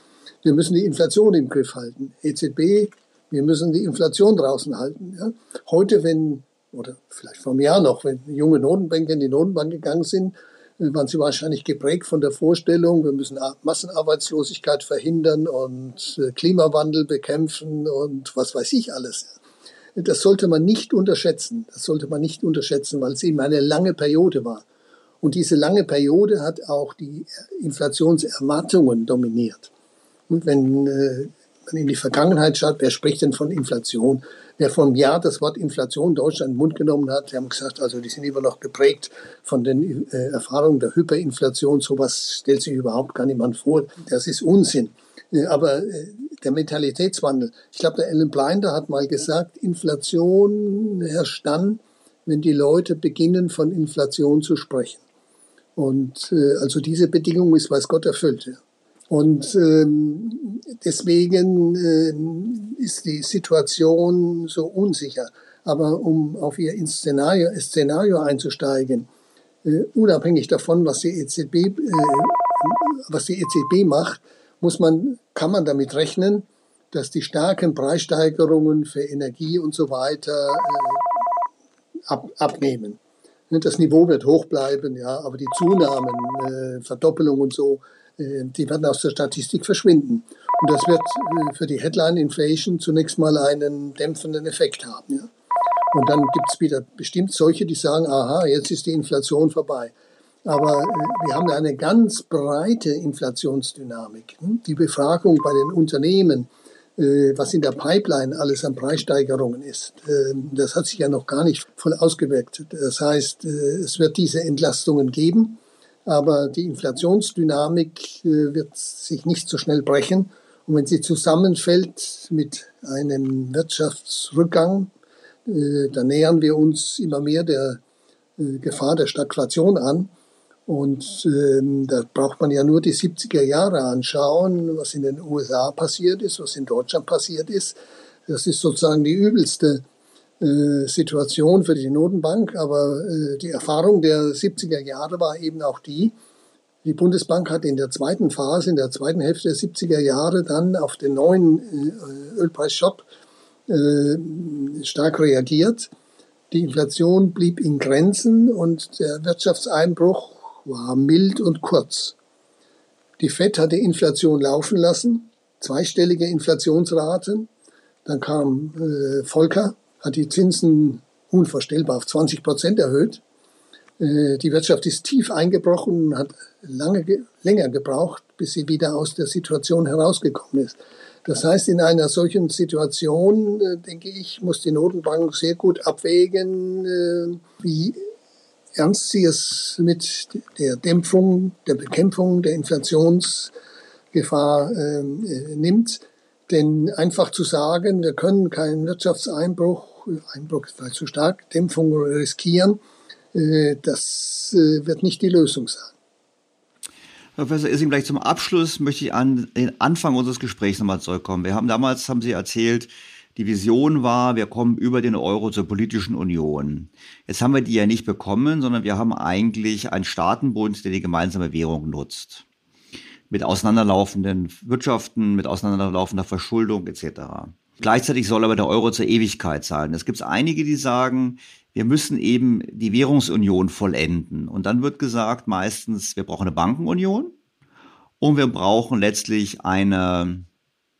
Wir müssen die Inflation im Griff halten. EZB, wir müssen die Inflation draußen halten. Ja. Heute, wenn, oder vielleicht vor einem Jahr noch, wenn junge Notenbanker in die Notenbank gegangen sind, äh, waren sie wahrscheinlich geprägt von der Vorstellung, wir müssen Massenarbeitslosigkeit verhindern und äh, Klimawandel bekämpfen und was weiß ich alles. Das sollte man nicht unterschätzen. Das sollte man nicht unterschätzen, weil es eben eine lange Periode war. Und diese lange Periode hat auch die Inflationserwartungen dominiert. Wenn äh, man in die Vergangenheit schaut, wer spricht denn von Inflation? Wer vor einem Jahr das Wort Inflation in Deutschland in den Mund genommen hat, die haben gesagt, also die sind immer noch geprägt von den äh, Erfahrungen der Hyperinflation. Sowas stellt sich überhaupt gar niemand vor. Das ist Unsinn. Äh, aber der Mentalitätswandel. Ich glaube, der Ellen Blinder hat mal gesagt, Inflation herrscht dann, wenn die Leute beginnen, von Inflation zu sprechen. Und also diese Bedingung ist, weiß Gott, erfüllt. Ja. Und ähm, deswegen äh, ist die Situation so unsicher. Aber um auf Ihr Szenario, Szenario einzusteigen, äh, unabhängig davon, was die EZB, äh, was die EZB macht, muss man, kann man damit rechnen, dass die starken Preissteigerungen für Energie und so weiter äh, ab, abnehmen. Das Niveau wird hoch bleiben, ja, aber die Zunahmen, äh, Verdoppelung und so, die werden aus der Statistik verschwinden. Und das wird äh, für die Headline Inflation zunächst mal einen dämpfenden Effekt haben. Ja. Und dann gibt es wieder bestimmt solche, die sagen, aha, jetzt ist die Inflation vorbei. Aber äh, wir haben eine ganz breite Inflationsdynamik. Hm? Die Befragung bei den Unternehmen, was in der Pipeline alles an Preissteigerungen ist, das hat sich ja noch gar nicht voll ausgewirkt. Das heißt, es wird diese Entlastungen geben. Aber die Inflationsdynamik äh, wird sich nicht so schnell brechen. Und wenn sie zusammenfällt mit einem Wirtschaftsrückgang, äh, dann nähern wir uns immer mehr der äh, Gefahr der Stagflation an. Und ähm, da braucht man ja nur die 70er Jahre anschauen, was in den USA passiert ist, was in Deutschland passiert ist. Das ist sozusagen die übelste Situation für die Notenbank, aber äh, die Erfahrung der 70er Jahre war eben auch die, die Bundesbank hat in der zweiten Phase, in der zweiten Hälfte der 70er Jahre dann auf den neuen äh, Ölpreisschock stark reagiert. Die Inflation blieb in Grenzen und der Wirtschaftseinbruch war mild und kurz. Die FED hat die Inflation laufen lassen, zweistellige Inflationsraten. Dann kam äh, Volcker hat die Zinsen unvorstellbar auf 20 Prozent erhöht. Äh, die Wirtschaft ist tief eingebrochen und hat lange, länger gebraucht, bis sie wieder aus der Situation herausgekommen ist. Das heißt, in einer solchen Situation, äh, denke ich, muss die Notenbank sehr gut abwägen, äh, wie ernst sie es mit der Dämpfung, der Bekämpfung der Inflationsgefahr nimmt. Denn einfach zu sagen, wir können keinen Wirtschaftseinbruch Einbruch ist vielleicht zu stark, Dämpfung riskieren, äh, das äh, wird nicht die Lösung sein. Professor Ising, gleich zum Abschluss möchte ich an den Anfang unseres Gesprächs nochmal zurückkommen. Wir haben damals, haben Sie erzählt, die Vision war, wir kommen über den Euro zur politischen Union. Jetzt haben wir die ja nicht bekommen, sondern wir haben eigentlich einen Staatenbund, der die gemeinsame Währung nutzt. mit auseinanderlaufenden Wirtschaften, mit auseinanderlaufender Verschuldung etc. Gleichzeitig soll aber der Euro zur Ewigkeit sein. Es gibt einige, die sagen, wir müssen eben die Währungsunion vollenden. Und dann wird gesagt meistens, wir brauchen eine Bankenunion und wir brauchen letztlich eine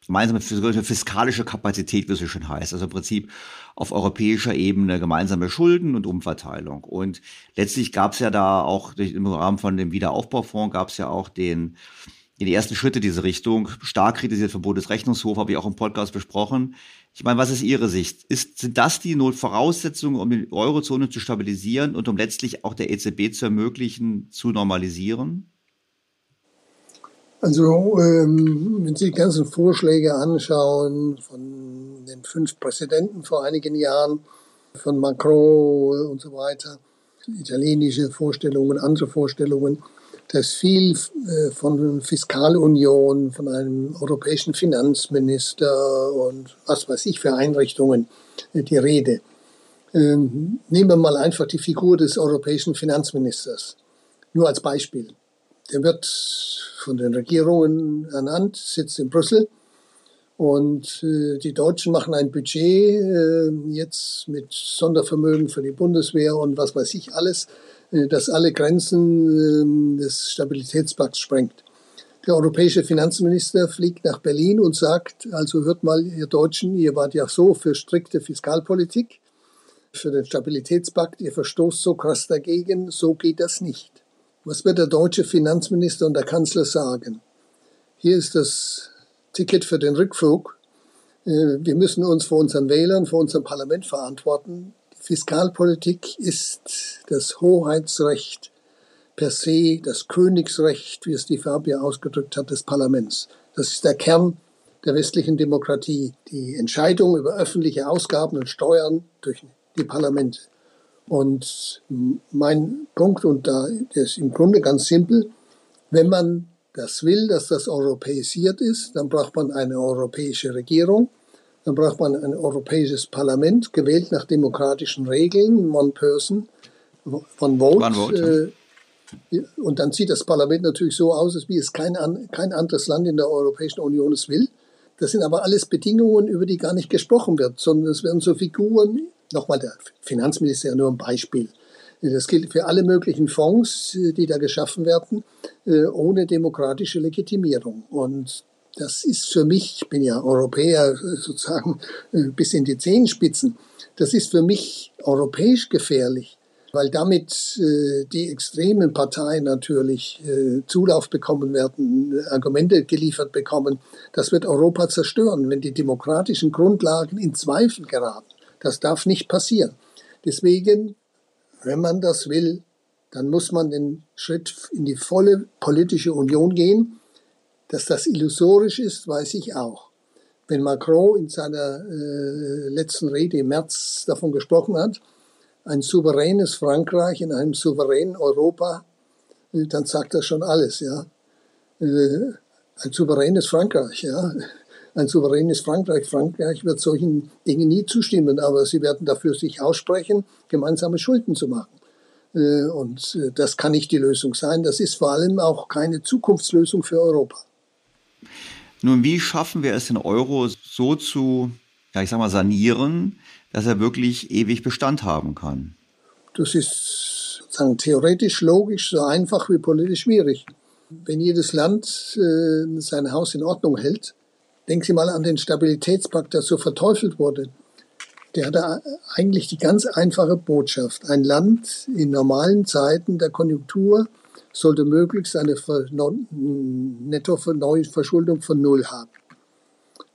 gemeinsame fiskalische Kapazität, wie es so schön heißt. Also im Prinzip auf europäischer Ebene gemeinsame Schulden und Umverteilung. Und letztlich gab es ja da auch im Rahmen von dem Wiederaufbaufonds gab es ja auch den die ersten Schritte diese Richtung, stark kritisiert vom Bundesrechnungshof, habe ich auch im Podcast besprochen. Ich meine, was ist Ihre Sicht? Ist, sind das die Voraussetzungen, um die Eurozone zu stabilisieren und um letztlich auch der EZB zu ermöglichen, zu normalisieren? Also, ähm, wenn Sie die ganzen Vorschläge anschauen von den fünf Präsidenten vor einigen Jahren, von Macron und so weiter, italienische Vorstellungen, andere Vorstellungen, da ist viel äh, von Fiskalunion, von einem europäischen Finanzminister und was weiß ich für Einrichtungen äh, die Rede. Ähm, nehmen wir mal einfach die Figur des europäischen Finanzministers. Nur als Beispiel. Der wird von den Regierungen ernannt, sitzt in Brüssel. Und äh, die Deutschen machen ein Budget jetzt mit Sondervermögen für die Bundeswehr und was weiß ich alles, das alle Grenzen äh, des Stabilitätspakts sprengt. Der europäische Finanzminister fliegt nach Berlin und sagt, also hört mal, ihr Deutschen, ihr wart ja so für strikte Fiskalpolitik, für den Stabilitätspakt, ihr verstoßt so krass dagegen, so geht das nicht. Was wird der deutsche Finanzminister und der Kanzler sagen? Hier ist das Ticket für den Rückflug. Äh, wir müssen uns vor unseren Wählern, vor unserem Parlament verantworten. Fiskalpolitik ist das Hoheitsrecht per se, das Königsrecht, wie es die Fabia ausgedrückt hat, des Parlaments. Das ist der Kern der westlichen Demokratie. Die Entscheidung über öffentliche Ausgaben und Steuern durch die Parlamente. Und mein Punkt, und da ist im Grunde ganz simpel, wenn man das will, dass das europäisiert ist, dann braucht man eine europäische Regierung, dann braucht man ein europäisches Parlament, gewählt nach demokratischen Regeln, one person, one vote. One vote. Äh, und dann sieht das Parlament natürlich so aus, wie es kein, kein anderes Land in der Europäischen Union es will. Das sind aber alles Bedingungen, über die gar nicht gesprochen wird, sondern es werden so Figuren Nochmal der Finanzminister nur ein Beispiel. Das gilt für alle möglichen Fonds, die da geschaffen werden, äh, ohne demokratische Legitimierung. Und das ist für mich, ich bin ja Europäer sozusagen äh, bis in die Zehenspitzen, das ist für mich europäisch gefährlich, weil damit äh, die extremen Parteien natürlich Zulauf bekommen werden, Argumente geliefert bekommen. Das wird Europa zerstören, wenn die demokratischen Grundlagen in Zweifel geraten. Das darf nicht passieren. Deswegen, wenn man das will, dann muss man den Schritt in die volle politische Union gehen. Dass das illusorisch ist, weiß ich auch. Wenn Macron in seiner äh, letzten Rede im März davon gesprochen hat, ein souveränes Frankreich in einem souveränen Europa, äh, dann sagt das schon alles, ja. Äh, ein souveränes Frankreich, ja ein souveränes Frankreich. Frankreich wird solchen Dingen nie zustimmen, aber sie werden dafür sich aussprechen, gemeinsame Schulden zu machen. Äh, und äh, das kann nicht die Lösung sein. Das ist vor allem auch keine Zukunftslösung für Europa. Nun, wie schaffen wir es, den Euro so zu, ja, ich sag mal, sanieren, dass er wirklich ewig Bestand haben kann? Das ist sozusagen theoretisch logisch so einfach wie politisch schwierig. Wenn jedes Land äh, sein Haus in Ordnung hält, Denken Sie mal an den Stabilitätspakt, der so verteufelt wurde. Der hatte eigentlich die ganz einfache Botschaft. Ein Land in normalen Zeiten der Konjunktur sollte möglichst eine Netto-Verschuldung von Null haben.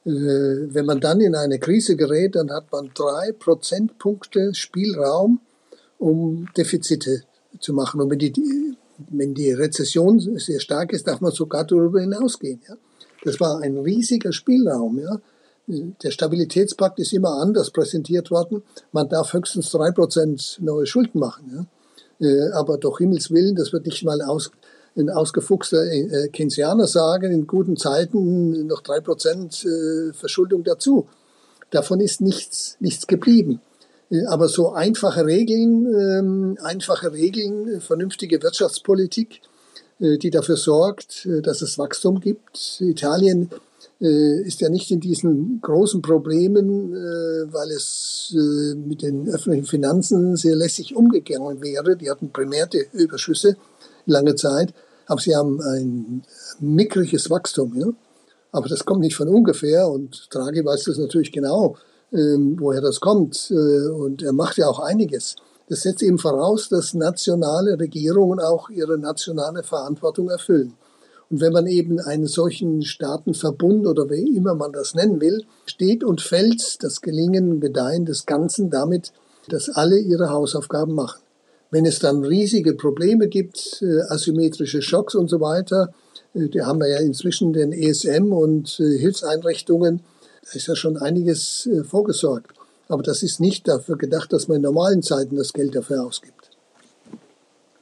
Äh, wenn man dann in eine Krise gerät, dann hat man drei Prozentpunkte Spielraum, um Defizite zu machen. Und wenn die, wenn die Rezession sehr stark ist, darf man sogar darüber hinausgehen. Ja? Das war ein riesiger Spielraum. Ja. Der Stabilitätspakt ist immer anders präsentiert worden. Man darf höchstens drei Prozent neue Schulden machen. Ja. Äh, aber doch Himmels Willen, das wird nicht mal aus, ein ausgefuchster äh, Keynesianer sagen, in guten Zeiten noch drei Prozent äh, Verschuldung dazu. Davon ist nichts, nichts geblieben. Aber so einfache Regeln, ähm, einfache Regeln, vernünftige Wirtschaftspolitik, äh, die dafür sorgt, äh, dass es Wachstum gibt. Italien äh, ist ja nicht in diesen großen Problemen, weil es mit den öffentlichen Finanzen sehr lässig umgegangen wäre. Die hatten primäre Überschüsse lange Zeit, aber sie haben ein mickriges Wachstum. Ja? Aber das kommt nicht von ungefähr und Draghi weiß das natürlich genau, ähm, woher das kommt. Und er macht ja auch einiges. Das setzt eben voraus, dass nationale Regierungen auch ihre nationale Verantwortung erfüllen. Und wenn man eben einen solchen Staatenverbund oder wie immer man das nennen will, steht und fällt das Gelingen, Gedeihen des Ganzen damit, dass alle ihre Hausaufgaben machen. Wenn es dann riesige Probleme gibt, äh, asymmetrische Schocks und so weiter, äh, die haben wir ja inzwischen den ESM und äh, Hilfseinrichtungen, da ist ja schon einiges vorgesorgt. Aber das ist nicht dafür gedacht, dass man in normalen Zeiten das Geld dafür ausgibt.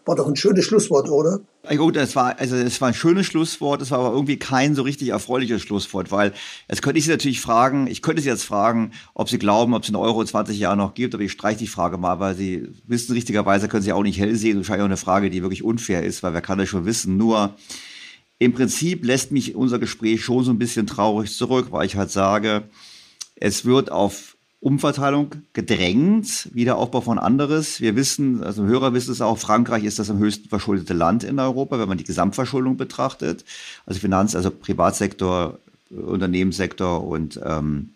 War doch ein schönes Schlusswort, oder? Gut, es war, also es war ein schönes Schlusswort, es war aber irgendwie kein so richtig erfreuliches Schlusswort, weil jetzt könnte ich Sie natürlich fragen, ich könnte Sie jetzt fragen, ob Sie glauben, ob es einen Euro in 20 Jahren noch gibt, aber ich streiche die Frage mal, weil Sie wissen richtigerweise, können Sie auch nicht hell sehen, wahrscheinlich auch eine Frage, die wirklich unfair ist, weil wer kann das schon wissen, nur im Prinzip lässt mich unser Gespräch schon so ein bisschen traurig zurück, weil ich halt sage, es wird auf Umverteilung gedrängt, Wiederaufbau von anderes. Wir wissen, also Hörer wissen es auch, Frankreich ist das am höchsten verschuldete Land in Europa, wenn man die Gesamtverschuldung betrachtet. Also Finanz, also Privatsektor, Unternehmenssektor und ähm,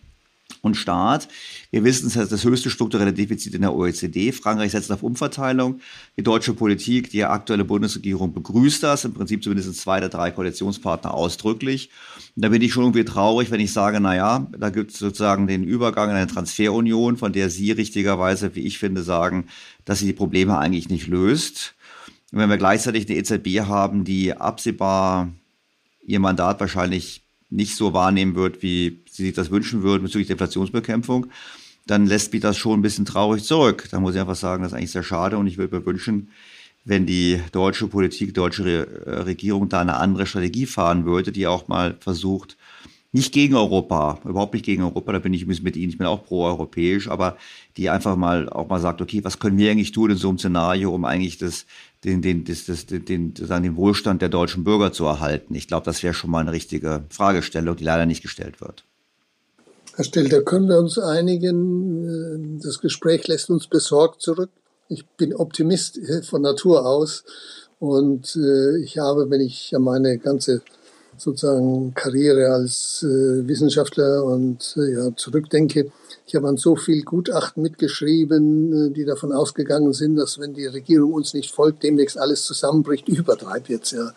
und Staat. Wir wissen, es ist das höchste strukturelle Defizit in der OECD. Frankreich setzt auf Umverteilung. Die deutsche Politik, die aktuelle Bundesregierung begrüßt das, im Prinzip zumindest zwei der drei Koalitionspartner ausdrücklich. Und da bin ich schon irgendwie traurig, wenn ich sage, na ja, da gibt es sozusagen den Übergang in eine Transferunion, von der Sie richtigerweise, wie ich finde, sagen, dass sie die Probleme eigentlich nicht löst. Und wenn wir gleichzeitig eine EZB haben, die absehbar ihr Mandat wahrscheinlich nicht so wahrnehmen wird, wie sie sich das wünschen würden bezüglich der Inflationsbekämpfung, dann lässt mich das schon ein bisschen traurig zurück. Da muss ich einfach sagen, das ist eigentlich sehr schade und ich würde mir wünschen, wenn die deutsche Politik, deutsche Regierung da eine andere Strategie fahren würde, die auch mal versucht, nicht gegen Europa, überhaupt nicht gegen Europa, da bin ich mit Ihnen, ich bin auch pro-europäisch, aber die einfach mal auch mal sagt, okay, was können wir eigentlich tun in so einem Szenario, um eigentlich das, den, den, das, das, den, sozusagen den Wohlstand der deutschen Bürger zu erhalten? Ich glaube, das wäre schon mal eine richtige Fragestellung, die leider nicht gestellt wird. Herr Stelter, können wir uns einigen? Das Gespräch lässt uns besorgt zurück. Ich bin Optimist von Natur aus und äh, ich habe, wenn ich an meine ganze sozusagen Karriere als äh, Wissenschaftler und äh, ja, zurückdenke, ich habe an so viel Gutachten mitgeschrieben, äh, die davon ausgegangen sind, dass wenn die Regierung uns nicht folgt, demnächst alles zusammenbricht. Ich übertreibe jetzt ja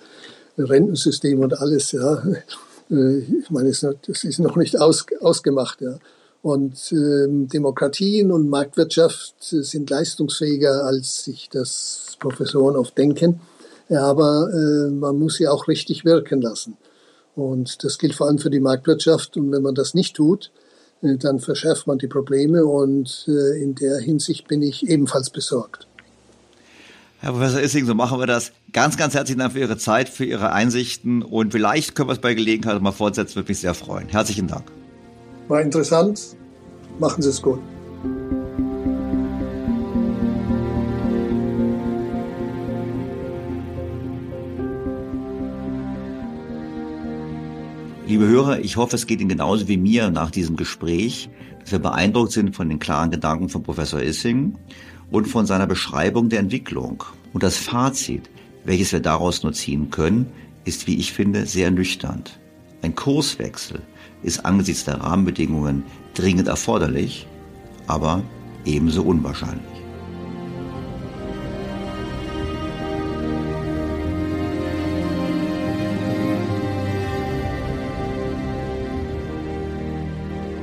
Rentensystem und alles. Ja, äh, ich meine, das ist noch nicht aus, ausgemacht. Ja. Und ähm, Demokratien und Marktwirtschaft sind leistungsfähiger, als sich das Professoren oft denken. Ja, aber äh, man muss sie auch richtig wirken lassen. Und das gilt vor allem für die Marktwirtschaft. Und wenn man das nicht tut, äh, dann verschärft man die Probleme. Und äh, in der Hinsicht bin ich ebenfalls besorgt. Herr Professor Issing, so machen wir das. Ganz, ganz herzlichen Dank für Ihre Zeit, für Ihre Einsichten und vielleicht können wir es bei Gelegenheit mal fortsetzen, würde mich sehr freuen. Herzlichen Dank. War interessant. Machen Sie es gut. Liebe Hörer, ich hoffe, es geht Ihnen genauso wie mir nach diesem Gespräch, dass wir beeindruckt sind von den klaren Gedanken von Professor Issing und von seiner Beschreibung der Entwicklung. Und das Fazit, welches wir daraus nur ziehen können, ist, wie ich finde, sehr nüchtern. Ein Kurswechsel ist angesichts der Rahmenbedingungen dringend erforderlich, aber ebenso unwahrscheinlich.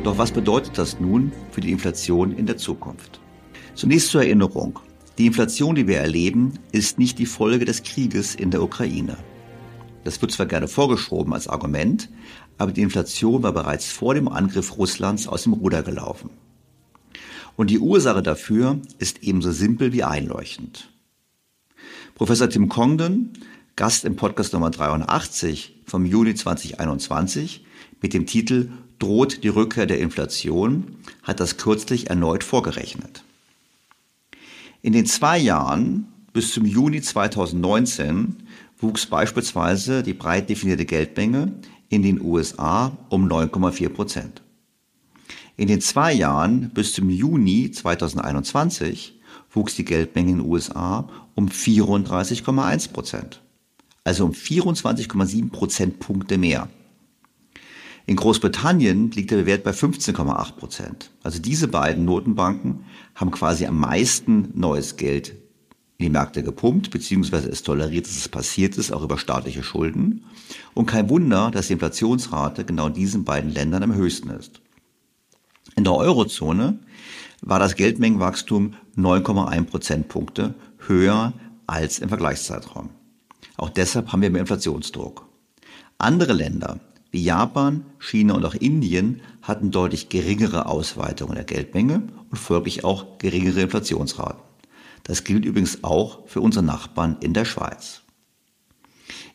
Doch was bedeutet das nun für die Inflation in der Zukunft? Zunächst zur Erinnerung. Die Inflation, die wir erleben, ist nicht die Folge des Krieges in der Ukraine. Das wird zwar gerne vorgeschoben als Argument, aber die Inflation war bereits vor dem Angriff Russlands aus dem Ruder gelaufen. Und die Ursache dafür ist ebenso simpel wie einleuchtend. Professor Tim Congdon, Gast im Podcast Nummer 83 vom Juni 2021 mit dem Titel droht die Rückkehr der Inflation, hat das kürzlich erneut vorgerechnet. In den zwei Jahren bis zum Juni 2019 wuchs beispielsweise die breit definierte Geldmenge in den USA um 9,4 Prozent. In den zwei Jahren bis zum Juni 2021 wuchs die Geldmenge in den USA um 34,1 Prozent, also um 24,7 Prozentpunkte mehr. In Großbritannien liegt der Wert bei 15,8 Prozent. Also diese beiden Notenbanken haben quasi am meisten neues Geld in die Märkte gepumpt, beziehungsweise es toleriert, dass es passiert ist, auch über staatliche Schulden. Und kein Wunder, dass die Inflationsrate genau in diesen beiden Ländern am höchsten ist. In der Eurozone war das Geldmengenwachstum 9,1 Prozentpunkte höher als im Vergleichszeitraum. Auch deshalb haben wir mehr Inflationsdruck. Andere Länder wie Japan, China und auch Indien hatten deutlich geringere Ausweitungen der Geldmenge und folglich auch geringere Inflationsraten. Das gilt übrigens auch für unsere Nachbarn in der Schweiz.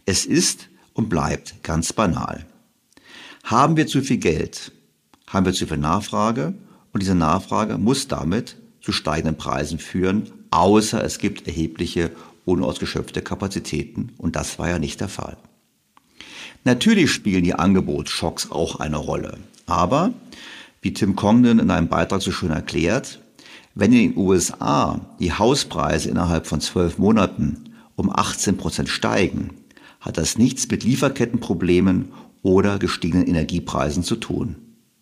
Es ist und bleibt ganz banal. Haben wir zu viel Geld, haben wir zu viel Nachfrage und diese Nachfrage muss damit zu steigenden Preisen führen, außer es gibt erhebliche unausgeschöpfte Kapazitäten und das war ja nicht der Fall. Natürlich spielen die Angebotsschocks auch eine Rolle, aber wie Tim Congdon in einem Beitrag so schön erklärt, wenn in den USA die Hauspreise innerhalb von zwölf Monaten um 18 Prozent steigen, hat das nichts mit Lieferkettenproblemen oder gestiegenen Energiepreisen zu tun.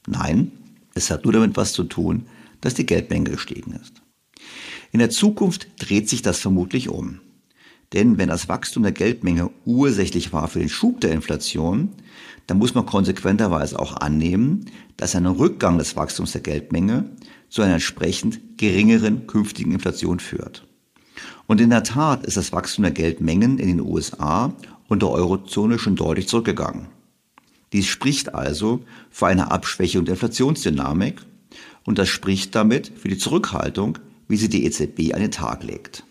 Nein, es hat nur damit was zu tun, dass die Geldmenge gestiegen ist. In der Zukunft dreht sich das vermutlich um. Denn wenn das Wachstum der Geldmenge ursächlich war für den Schub der Inflation, dann muss man konsequenterweise auch annehmen, dass ein Rückgang des Wachstums der Geldmenge zu einer entsprechend geringeren künftigen Inflation führt. Und in der Tat ist das Wachstum der Geldmengen in den USA und der Eurozone schon deutlich zurückgegangen. Dies spricht also für eine Abschwächung der Inflationsdynamik und das spricht damit für die Zurückhaltung, wie sie die EZB an den Tag legt.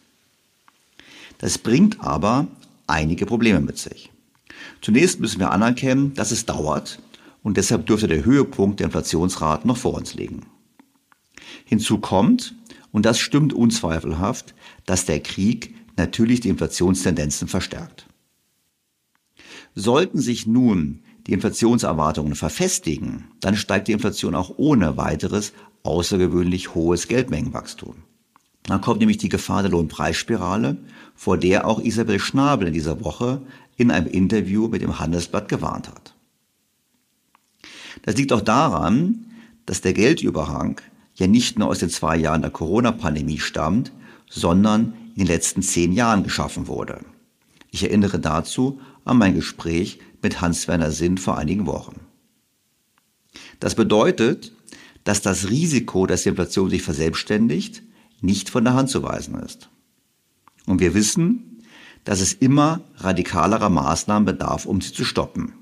Das bringt aber einige Probleme mit sich. Zunächst müssen wir anerkennen, dass es dauert und deshalb dürfte der Höhepunkt der Inflationsraten noch vor uns liegen. Hinzu kommt, und das stimmt unzweifelhaft, dass der Krieg natürlich die Inflationstendenzen verstärkt. Sollten sich nun die Inflationserwartungen verfestigen, dann steigt die Inflation auch ohne weiteres außergewöhnlich hohes Geldmengenwachstum. Dann kommt nämlich die Gefahr der Lohnpreisspirale, vor der auch Isabel Schnabel in dieser Woche in einem Interview mit dem Handelsblatt gewarnt hat. Das liegt auch daran, dass der Geldüberhang ja nicht nur aus den zwei Jahren der Corona-Pandemie stammt, sondern in den letzten zehn Jahren geschaffen wurde. Ich erinnere dazu an mein Gespräch mit Hans-Werner Sinn vor einigen Wochen. Das bedeutet, dass das Risiko, dass die Inflation sich verselbstständigt, nicht von der Hand zu weisen ist. Und wir wissen, dass es immer radikalerer Maßnahmen bedarf, um sie zu stoppen.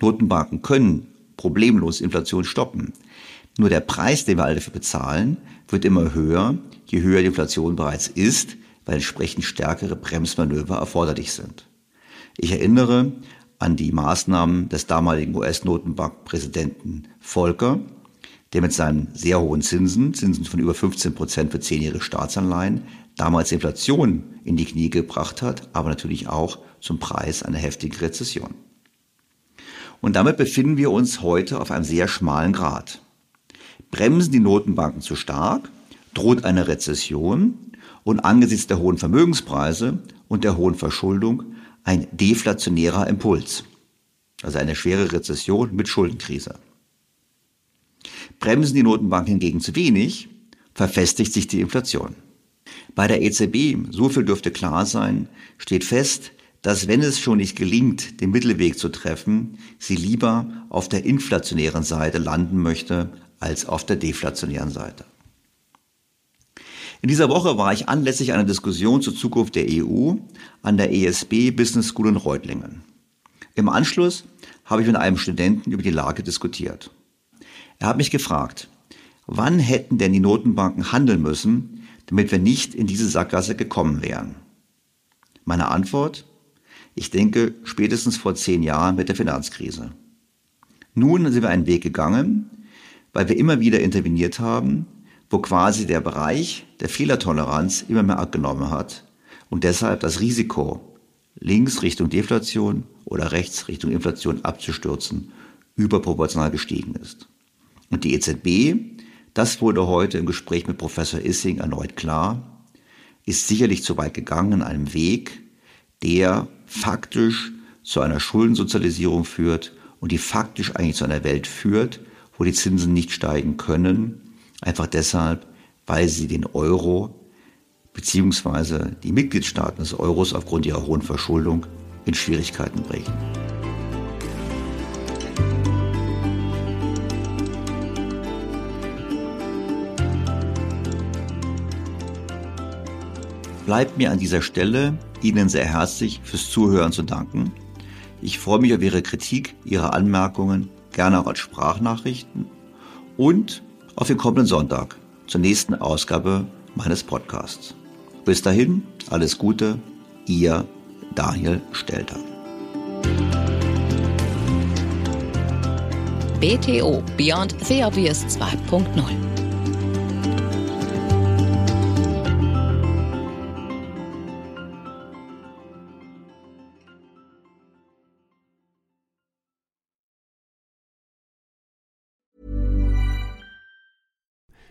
Notenbanken können problemlos Inflation stoppen. Nur der Preis, den wir alle dafür bezahlen, wird immer höher, je höher die Inflation bereits ist, weil entsprechend stärkere Bremsmanöver erforderlich sind. Ich erinnere an die Maßnahmen des damaligen US-Notenbankpräsidenten Volcker, der mit seinen sehr hohen Zinsen, Zinsen von über 15 Prozent für zehnjährige Staatsanleihen, damals Inflation in die Knie gebracht hat, aber natürlich auch zum Preis einer heftigen Rezession. Und damit befinden wir uns heute auf einem sehr schmalen Grad. Bremsen die Notenbanken zu stark, droht eine Rezession und angesichts der hohen Vermögenspreise und der hohen Verschuldung ein deflationärer Impuls, also eine schwere Rezession mit Schuldenkrise. Bremsen die Notenbanken hingegen zu wenig, verfestigt sich die Inflation. Bei der EZB, so viel dürfte klar sein, steht fest, dass wenn es schon nicht gelingt, den Mittelweg zu treffen, sie lieber auf der inflationären Seite landen möchte als auf der deflationären Seite. In dieser Woche war ich anlässlich einer Diskussion zur Zukunft der EU an der ESB Business School in Reutlingen. Im Anschluss habe ich mit einem Studenten über die Lage diskutiert. Er hat mich gefragt, wann hätten denn die Notenbanken handeln müssen, damit wir nicht in diese Sackgasse gekommen wären? Meine Antwort? Ich denke, spätestens vor zehn Jahren mit der Finanzkrise. Nun sind wir einen Weg gegangen, weil wir immer wieder interveniert haben, wo quasi der Bereich der Fehlertoleranz immer mehr abgenommen hat und deshalb das Risiko links Richtung Deflation oder rechts Richtung Inflation abzustürzen, überproportional gestiegen ist. Und die EZB, das wurde heute im Gespräch mit Professor Issing erneut klar, ist sicherlich zu weit gegangen in einem Weg, der faktisch zu einer Schuldensozialisierung führt und die faktisch eigentlich zu einer Welt führt, wo die Zinsen nicht steigen können, einfach deshalb, weil sie den Euro bzw. die Mitgliedstaaten des Euros aufgrund ihrer hohen Verschuldung in Schwierigkeiten bringen. Bleibt mir an dieser Stelle Ihnen sehr herzlich fürs Zuhören zu danken. Ich freue mich auf Ihre Kritik, Ihre Anmerkungen, gerne auch als Sprachnachrichten und auf den kommenden Sonntag zur nächsten Ausgabe meines Podcasts. Bis dahin, alles Gute, Ihr Daniel Stelter. BTO Beyond the Obvious 2.0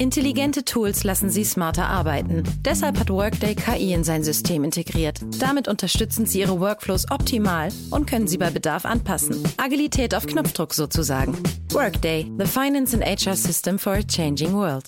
Intelligente Tools lassen Sie smarter arbeiten. Deshalb hat Workday KI in sein System integriert. Damit unterstützen Sie Ihre Workflows optimal und können sie bei Bedarf anpassen. Agilität auf Knopfdruck sozusagen. Workday, the finance and HR system for a changing world.